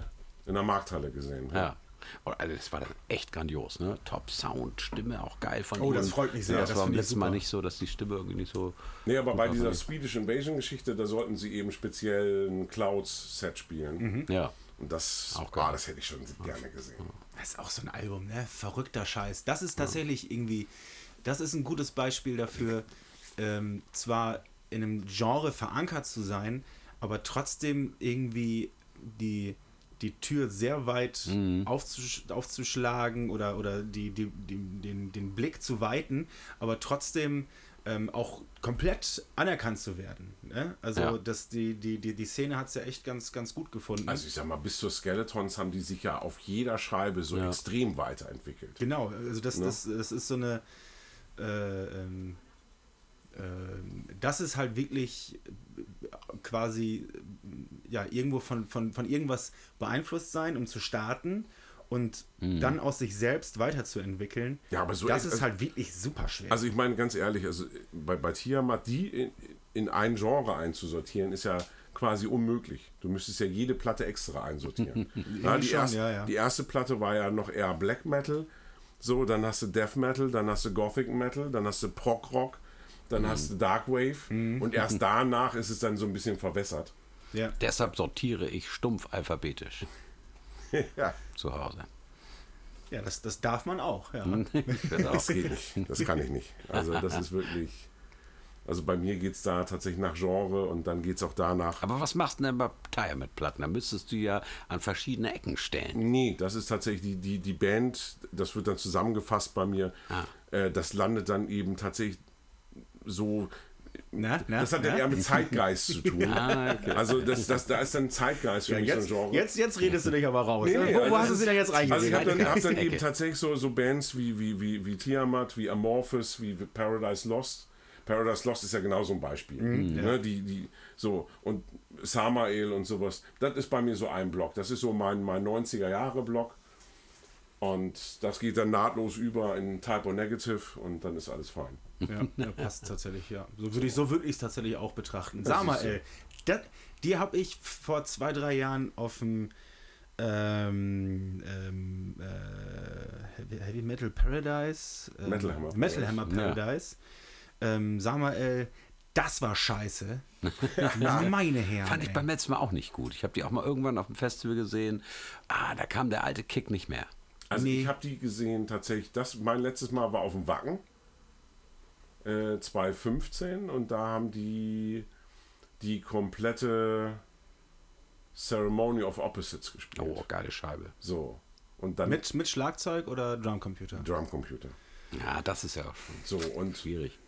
in der Markthalle gesehen. ja. Und Also das war dann echt grandios, ne? Top Sound, Stimme auch geil von Oh, ihm. das freut mich sehr, Das, das war beim letzten Mal nicht so, dass die Stimme irgendwie nicht so. Nee, aber bei dieser. Swedish Invasion Geschichte, da sollten sie eben speziell ein Clouds-Set spielen. Ja. Und das, Auch geil. ah, das hätte ich schon gerne gesehen. Das ist auch so ein Album, ne? Verrückter Scheiß. Das ist tatsächlich irgendwie, das ist ein gutes Beispiel dafür, ähm, zwar in einem Genre verankert zu sein, aber trotzdem irgendwie die, die Tür sehr weit aufzusch aufzuschlagen oder, oder die, die, die, den, den Blick zu weiten, aber trotzdem ähm, auch komplett anerkannt zu werden. Ne? Also Ja. das, die, die, die, die Szene hat es ja echt ganz, ganz gut gefunden. Also ich sag mal, bis zur Skeletons haben die sich ja auf jeder Scheibe so Ja. extrem weiterentwickelt. Genau, also das, Ne? das, das ist so eine. Äh, ähm, ähm, das ist halt wirklich äh, quasi ja irgendwo von, von, von irgendwas beeinflusst sein, um zu starten und dann aus sich selbst weiterzuentwickeln. Ja, aber so das echt- ist halt wirklich super schwer. Also ich meine ganz ehrlich, also bei, bei Tiamat, die in, in ein Genre einzusortieren, ist ja quasi unmöglich. Du müsstest ja jede Platte extra einsortieren. ja, die, schon, erste, ja, ja. die erste Platte war ja noch eher Black Metal. So, dann hast du Death Metal, dann hast du Gothic Metal, dann hast du Prog Rock, dann Mhm. hast du Dark Wave und erst danach ist es dann so ein bisschen verwässert. ja. Deshalb sortiere ich stumpf alphabetisch ja, zu Hause. ja, das, das darf man auch. Ja. das geht nicht. Das kann ich nicht. Also das ist wirklich... Also bei mir geht es da tatsächlich nach Genre und dann geht es auch danach... Aber was machst du denn bei Tire mit Platten? Da müsstest du ja an verschiedene Ecken stellen. Nee, das ist tatsächlich die, die, die Band, das wird dann zusammengefasst bei mir. Ah. Äh, das landet dann eben tatsächlich so. Na, na, Das hat dann na? eher mit Zeitgeist zu tun. Ah, okay. Also das, das, da ist dann Zeitgeist für Ja, mich jetzt, so ein Genre. jetzt, jetzt redest du dich aber raus. Nee, nee, wo, also wo das hast du sie denn jetzt Also ich habe dann, hab dann eben tatsächlich so, so Bands wie, wie, wie, wie Tiamat, wie Amorphous, wie Paradise Lost. Paradise Lost ist ja genau so ein Beispiel. Mhm, ne, die, die, so, und Samael und sowas. Das ist bei mir so ein Block. Das ist so mein, mein 90er-Jahre-Block. Und das geht dann nahtlos über in Typo Negative und dann ist alles fein. Ja, ja, passt tatsächlich, ja. So würde ich so würde ich es tatsächlich auch betrachten. Samael, das, die habe ich vor zwei, drei Jahren auf dem ähm, ähm, äh, Heavy- Metal Paradise ähm, Metal Hammer Metal Hammer Ja. Paradise ähm, Samael, das war scheiße. Meine Herren. Fand ich beim letzten Mal auch nicht gut. Ich habe die auch mal irgendwann auf dem Festival gesehen. Ah, da kam der alte Kick nicht mehr. Also Nee. ich habe die gesehen tatsächlich, das, mein letztes Mal war auf dem Wacken, äh, 2015 und da haben die die komplette Ceremony of Opposites gespielt. Oh, geile Scheibe. So. Und dann mit, mit Schlagzeug oder Drumcomputer? Drumcomputer. Ja, das ist ja auch schon So, und schwierig.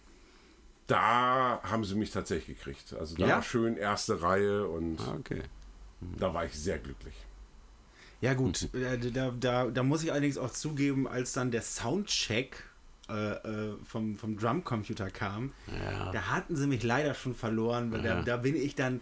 da haben sie mich tatsächlich gekriegt. Also da Ja? war schön erste Reihe und Ah, Okay. da war ich sehr glücklich. Ja gut, äh, da, da, da muss ich allerdings auch zugeben, als dann der Soundcheck äh, äh, vom, vom Drumcomputer kam, Ja. da hatten sie mich leider schon verloren, weil da, Ja. da bin ich dann,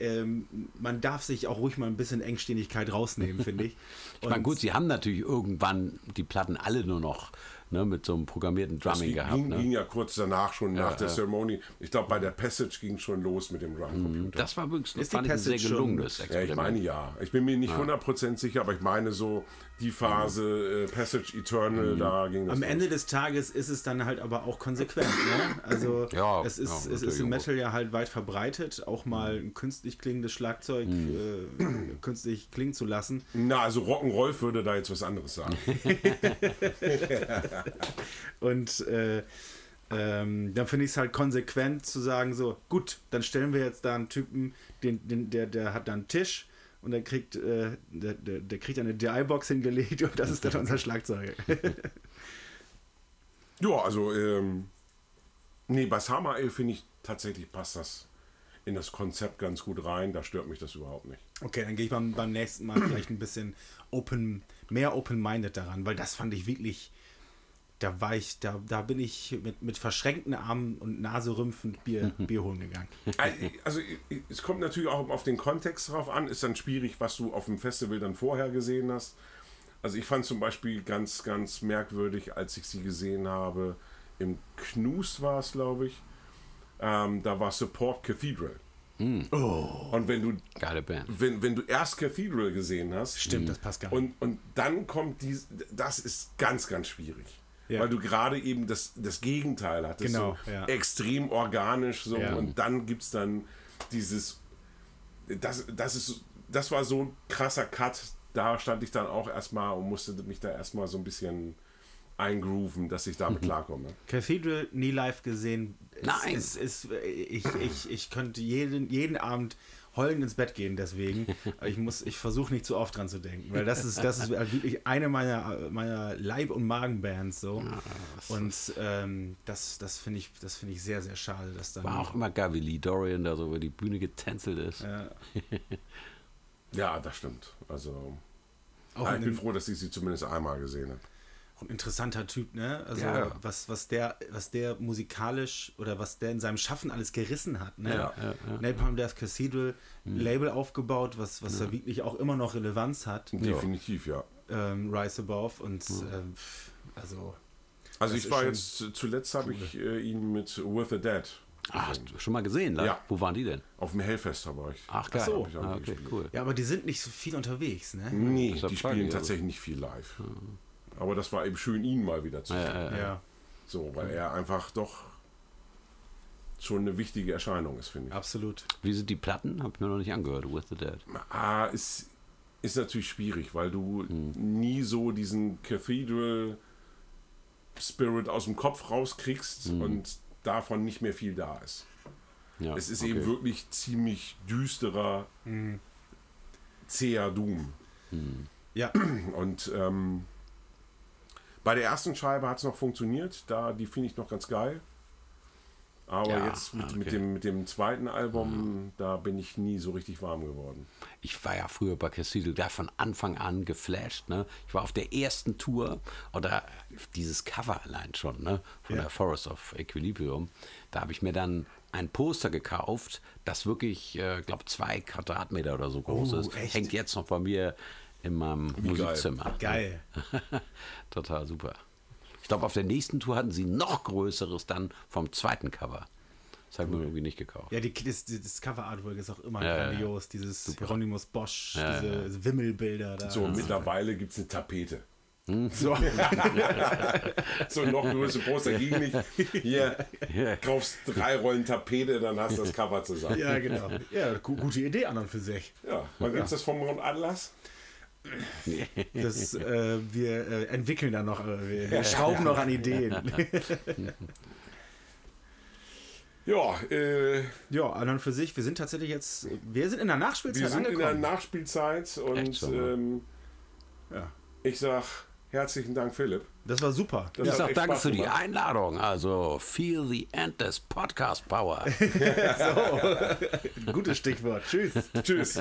ähm, man darf sich auch ruhig mal ein bisschen Engständigkeit rausnehmen, finde ich. Ich meine, gut, sie haben natürlich irgendwann die Platten alle nur noch ne, mit so einem programmierten Das Drumming ging, gehabt. ging, Ne? ging ja kurz danach schon nach der Zeremonie. Ich glaube, bei der Passage ging schon los mit dem Drumcomputer. Das war wirklich Ist die ein sehr gelungenes Ja, Experiment. ich meine ja. Ich bin mir nicht 100% sicher, aber ich meine so die Phase äh, Passage Eternal, da ging das Am. Ende des Tages ist es dann halt aber auch konsequent. Ne? Also Ja, es ist, ja, es ist im. Metal ja halt weit verbreitet, auch mal ein künstlich klingendes Schlagzeug Mhm. äh, künstlich klingen zu lassen. Na, also Rock'n'Roll würde da jetzt was anderes sagen. Und äh, ähm, dann finde ich es halt konsequent zu sagen, so, gut, dann stellen wir jetzt da einen Typen, den, den, der, der hat da einen Tisch und der kriegt, äh, der, der, der kriegt eine DI-Box hingelegt und das ist dann unser Schlagzeug. ja, also, ähm, nee, bei Samael finde ich tatsächlich passt das in das Konzept ganz gut rein. Da stört mich das überhaupt nicht. Okay, dann gehe ich beim, beim nächsten Mal vielleicht ein bisschen open, mehr open-minded daran, weil das fand ich wirklich, da war ich, da, da bin ich mit, mit verschränkten Armen und Nase rümpfend Bier, Bier holen gegangen. Also es kommt natürlich auch auf den Kontext drauf an. Ist dann schwierig, was du auf dem Festival dann vorher gesehen hast. Also ich fand zum Beispiel ganz, ganz merkwürdig, als ich sie gesehen habe, im Knus war es, glaube ich. Ähm, da war Support Cathedral. Und wenn du, Geile Band. wenn, wenn du erst Cathedral gesehen hast, Stimmt, das passt gar nicht. und, und dann kommt dies, das ist ganz, ganz schwierig. Ja. Weil du gerade eben das, das Gegenteil hattest. Genau, so ja. extrem organisch so Ja. und dann gibt es dann dieses das, das ist das war so ein krasser Cut da stand ich dann auch erstmal und musste mich da erstmal so ein bisschen eingrooven, dass ich Mhm. damit klarkomme. Cathedral nie live gesehen. Es Nein. Ist, ist, ich, ich, ich könnte jeden, jeden Abend heulend ins Bett gehen deswegen. Ich, muss- ich versuche nicht zu oft dran zu denken, weil das ist, das ist wirklich eine meiner, meiner Leib- und Magenbands so. und ähm, das, das finde ich, das finde ich sehr, sehr schade, dass dann. War auch immer geil, wie Lee Dorian da so über die Bühne getänzelt ist. Ja, Ja, das stimmt. Also auch ja, ich bin froh, dass ich sie zumindest einmal gesehen habe. Ein interessanter Typ, ne? Also Ja. was, was der, was der musikalisch oder was der in seinem Schaffen alles gerissen hat, ne? Ja, ja, ja. Napalm Death Cathedral, Mhm. Label aufgebaut, was, was da wirklich auch immer noch Relevanz hat. Definitiv, ja. ähm, Rise Above und ähm, also Also ich war jetzt zuletzt habe ich äh, ihn mit With the Dead Ah, hast du schon mal gesehen, ne? Ja. Wo waren die denn? auf dem Hellfest war ich. Ach, geil. so. Ich auch ah, okay, cool. ja, aber die sind nicht so viel unterwegs, ne? Nee, die spielen ich also. tatsächlich nicht viel live. Aber das war eben schön, ihn mal wieder zu sehen. Ja, ja, Ja, So, weil er einfach doch schon eine wichtige Erscheinung ist, finde ich. absolut. Wie sind die Platten? Hab ich mir noch nicht angehört. With the Dead. Ah, ist, ist natürlich schwierig, weil du nie so diesen Cathedral Spirit aus dem Kopf rauskriegst und davon nicht mehr viel da ist. Ja, Es ist okay. eben wirklich ziemlich düsterer, zäher Doom. Ja, Und ähm, bei der ersten Scheibe hat es noch funktioniert, da die finde ich noch ganz geil. Aber Ja, jetzt mit, ah, mit, okay. dem, mit dem zweiten Album, da bin ich nie so richtig warm geworden. Ich war ja früher bei Cathedral da von Anfang an geflasht. Ne? Ich war auf der ersten Tour oder dieses Cover allein schon ne? von Ja. der Forest of Equilibrium. Da habe ich mir dann ein Poster gekauft, das wirklich, äh, glaube zwei Quadratmeter oder so groß Oh, ist. echt? Hängt jetzt noch bei mir in meinem Wie geil. Musikzimmer. geil. Total super. Ich glaube, auf der nächsten Tour hatten sie noch größeres dann vom zweiten Cover. Das habe ich mir irgendwie nicht gekauft. Ja, die, das, das Cover Artwork ist auch immer Ja, ja, grandios, dieses Hieronymus Bosch, Ja, diese Wimmelbilder da. So, mittlerweile gibt es eine Tapete. So. So noch größere Poster ging nicht. Hier, kaufst drei Rollen Tapete, dann hast du das Cover zusammen. ja, genau. Ja, gu gute Idee an und für sich. Ja, wann gibt's das vom Mount Atlas? Das, äh, wir äh, entwickeln da noch, äh, wir, wir schrauben noch an Ideen. Ja, äh, ja, an und für sich, wir sind tatsächlich jetzt, wir sind in der Nachspielzeit wir sind in der angekommen. Nachspielzeit und ne? ähm, ja, ich sag herzlichen Dank, Philipp. das war super. Das Ich sag danke Spaß für die. Einladung. Also, feel the end des Podcast Power. Gutes Stichwort. Tschüss. Tschüss.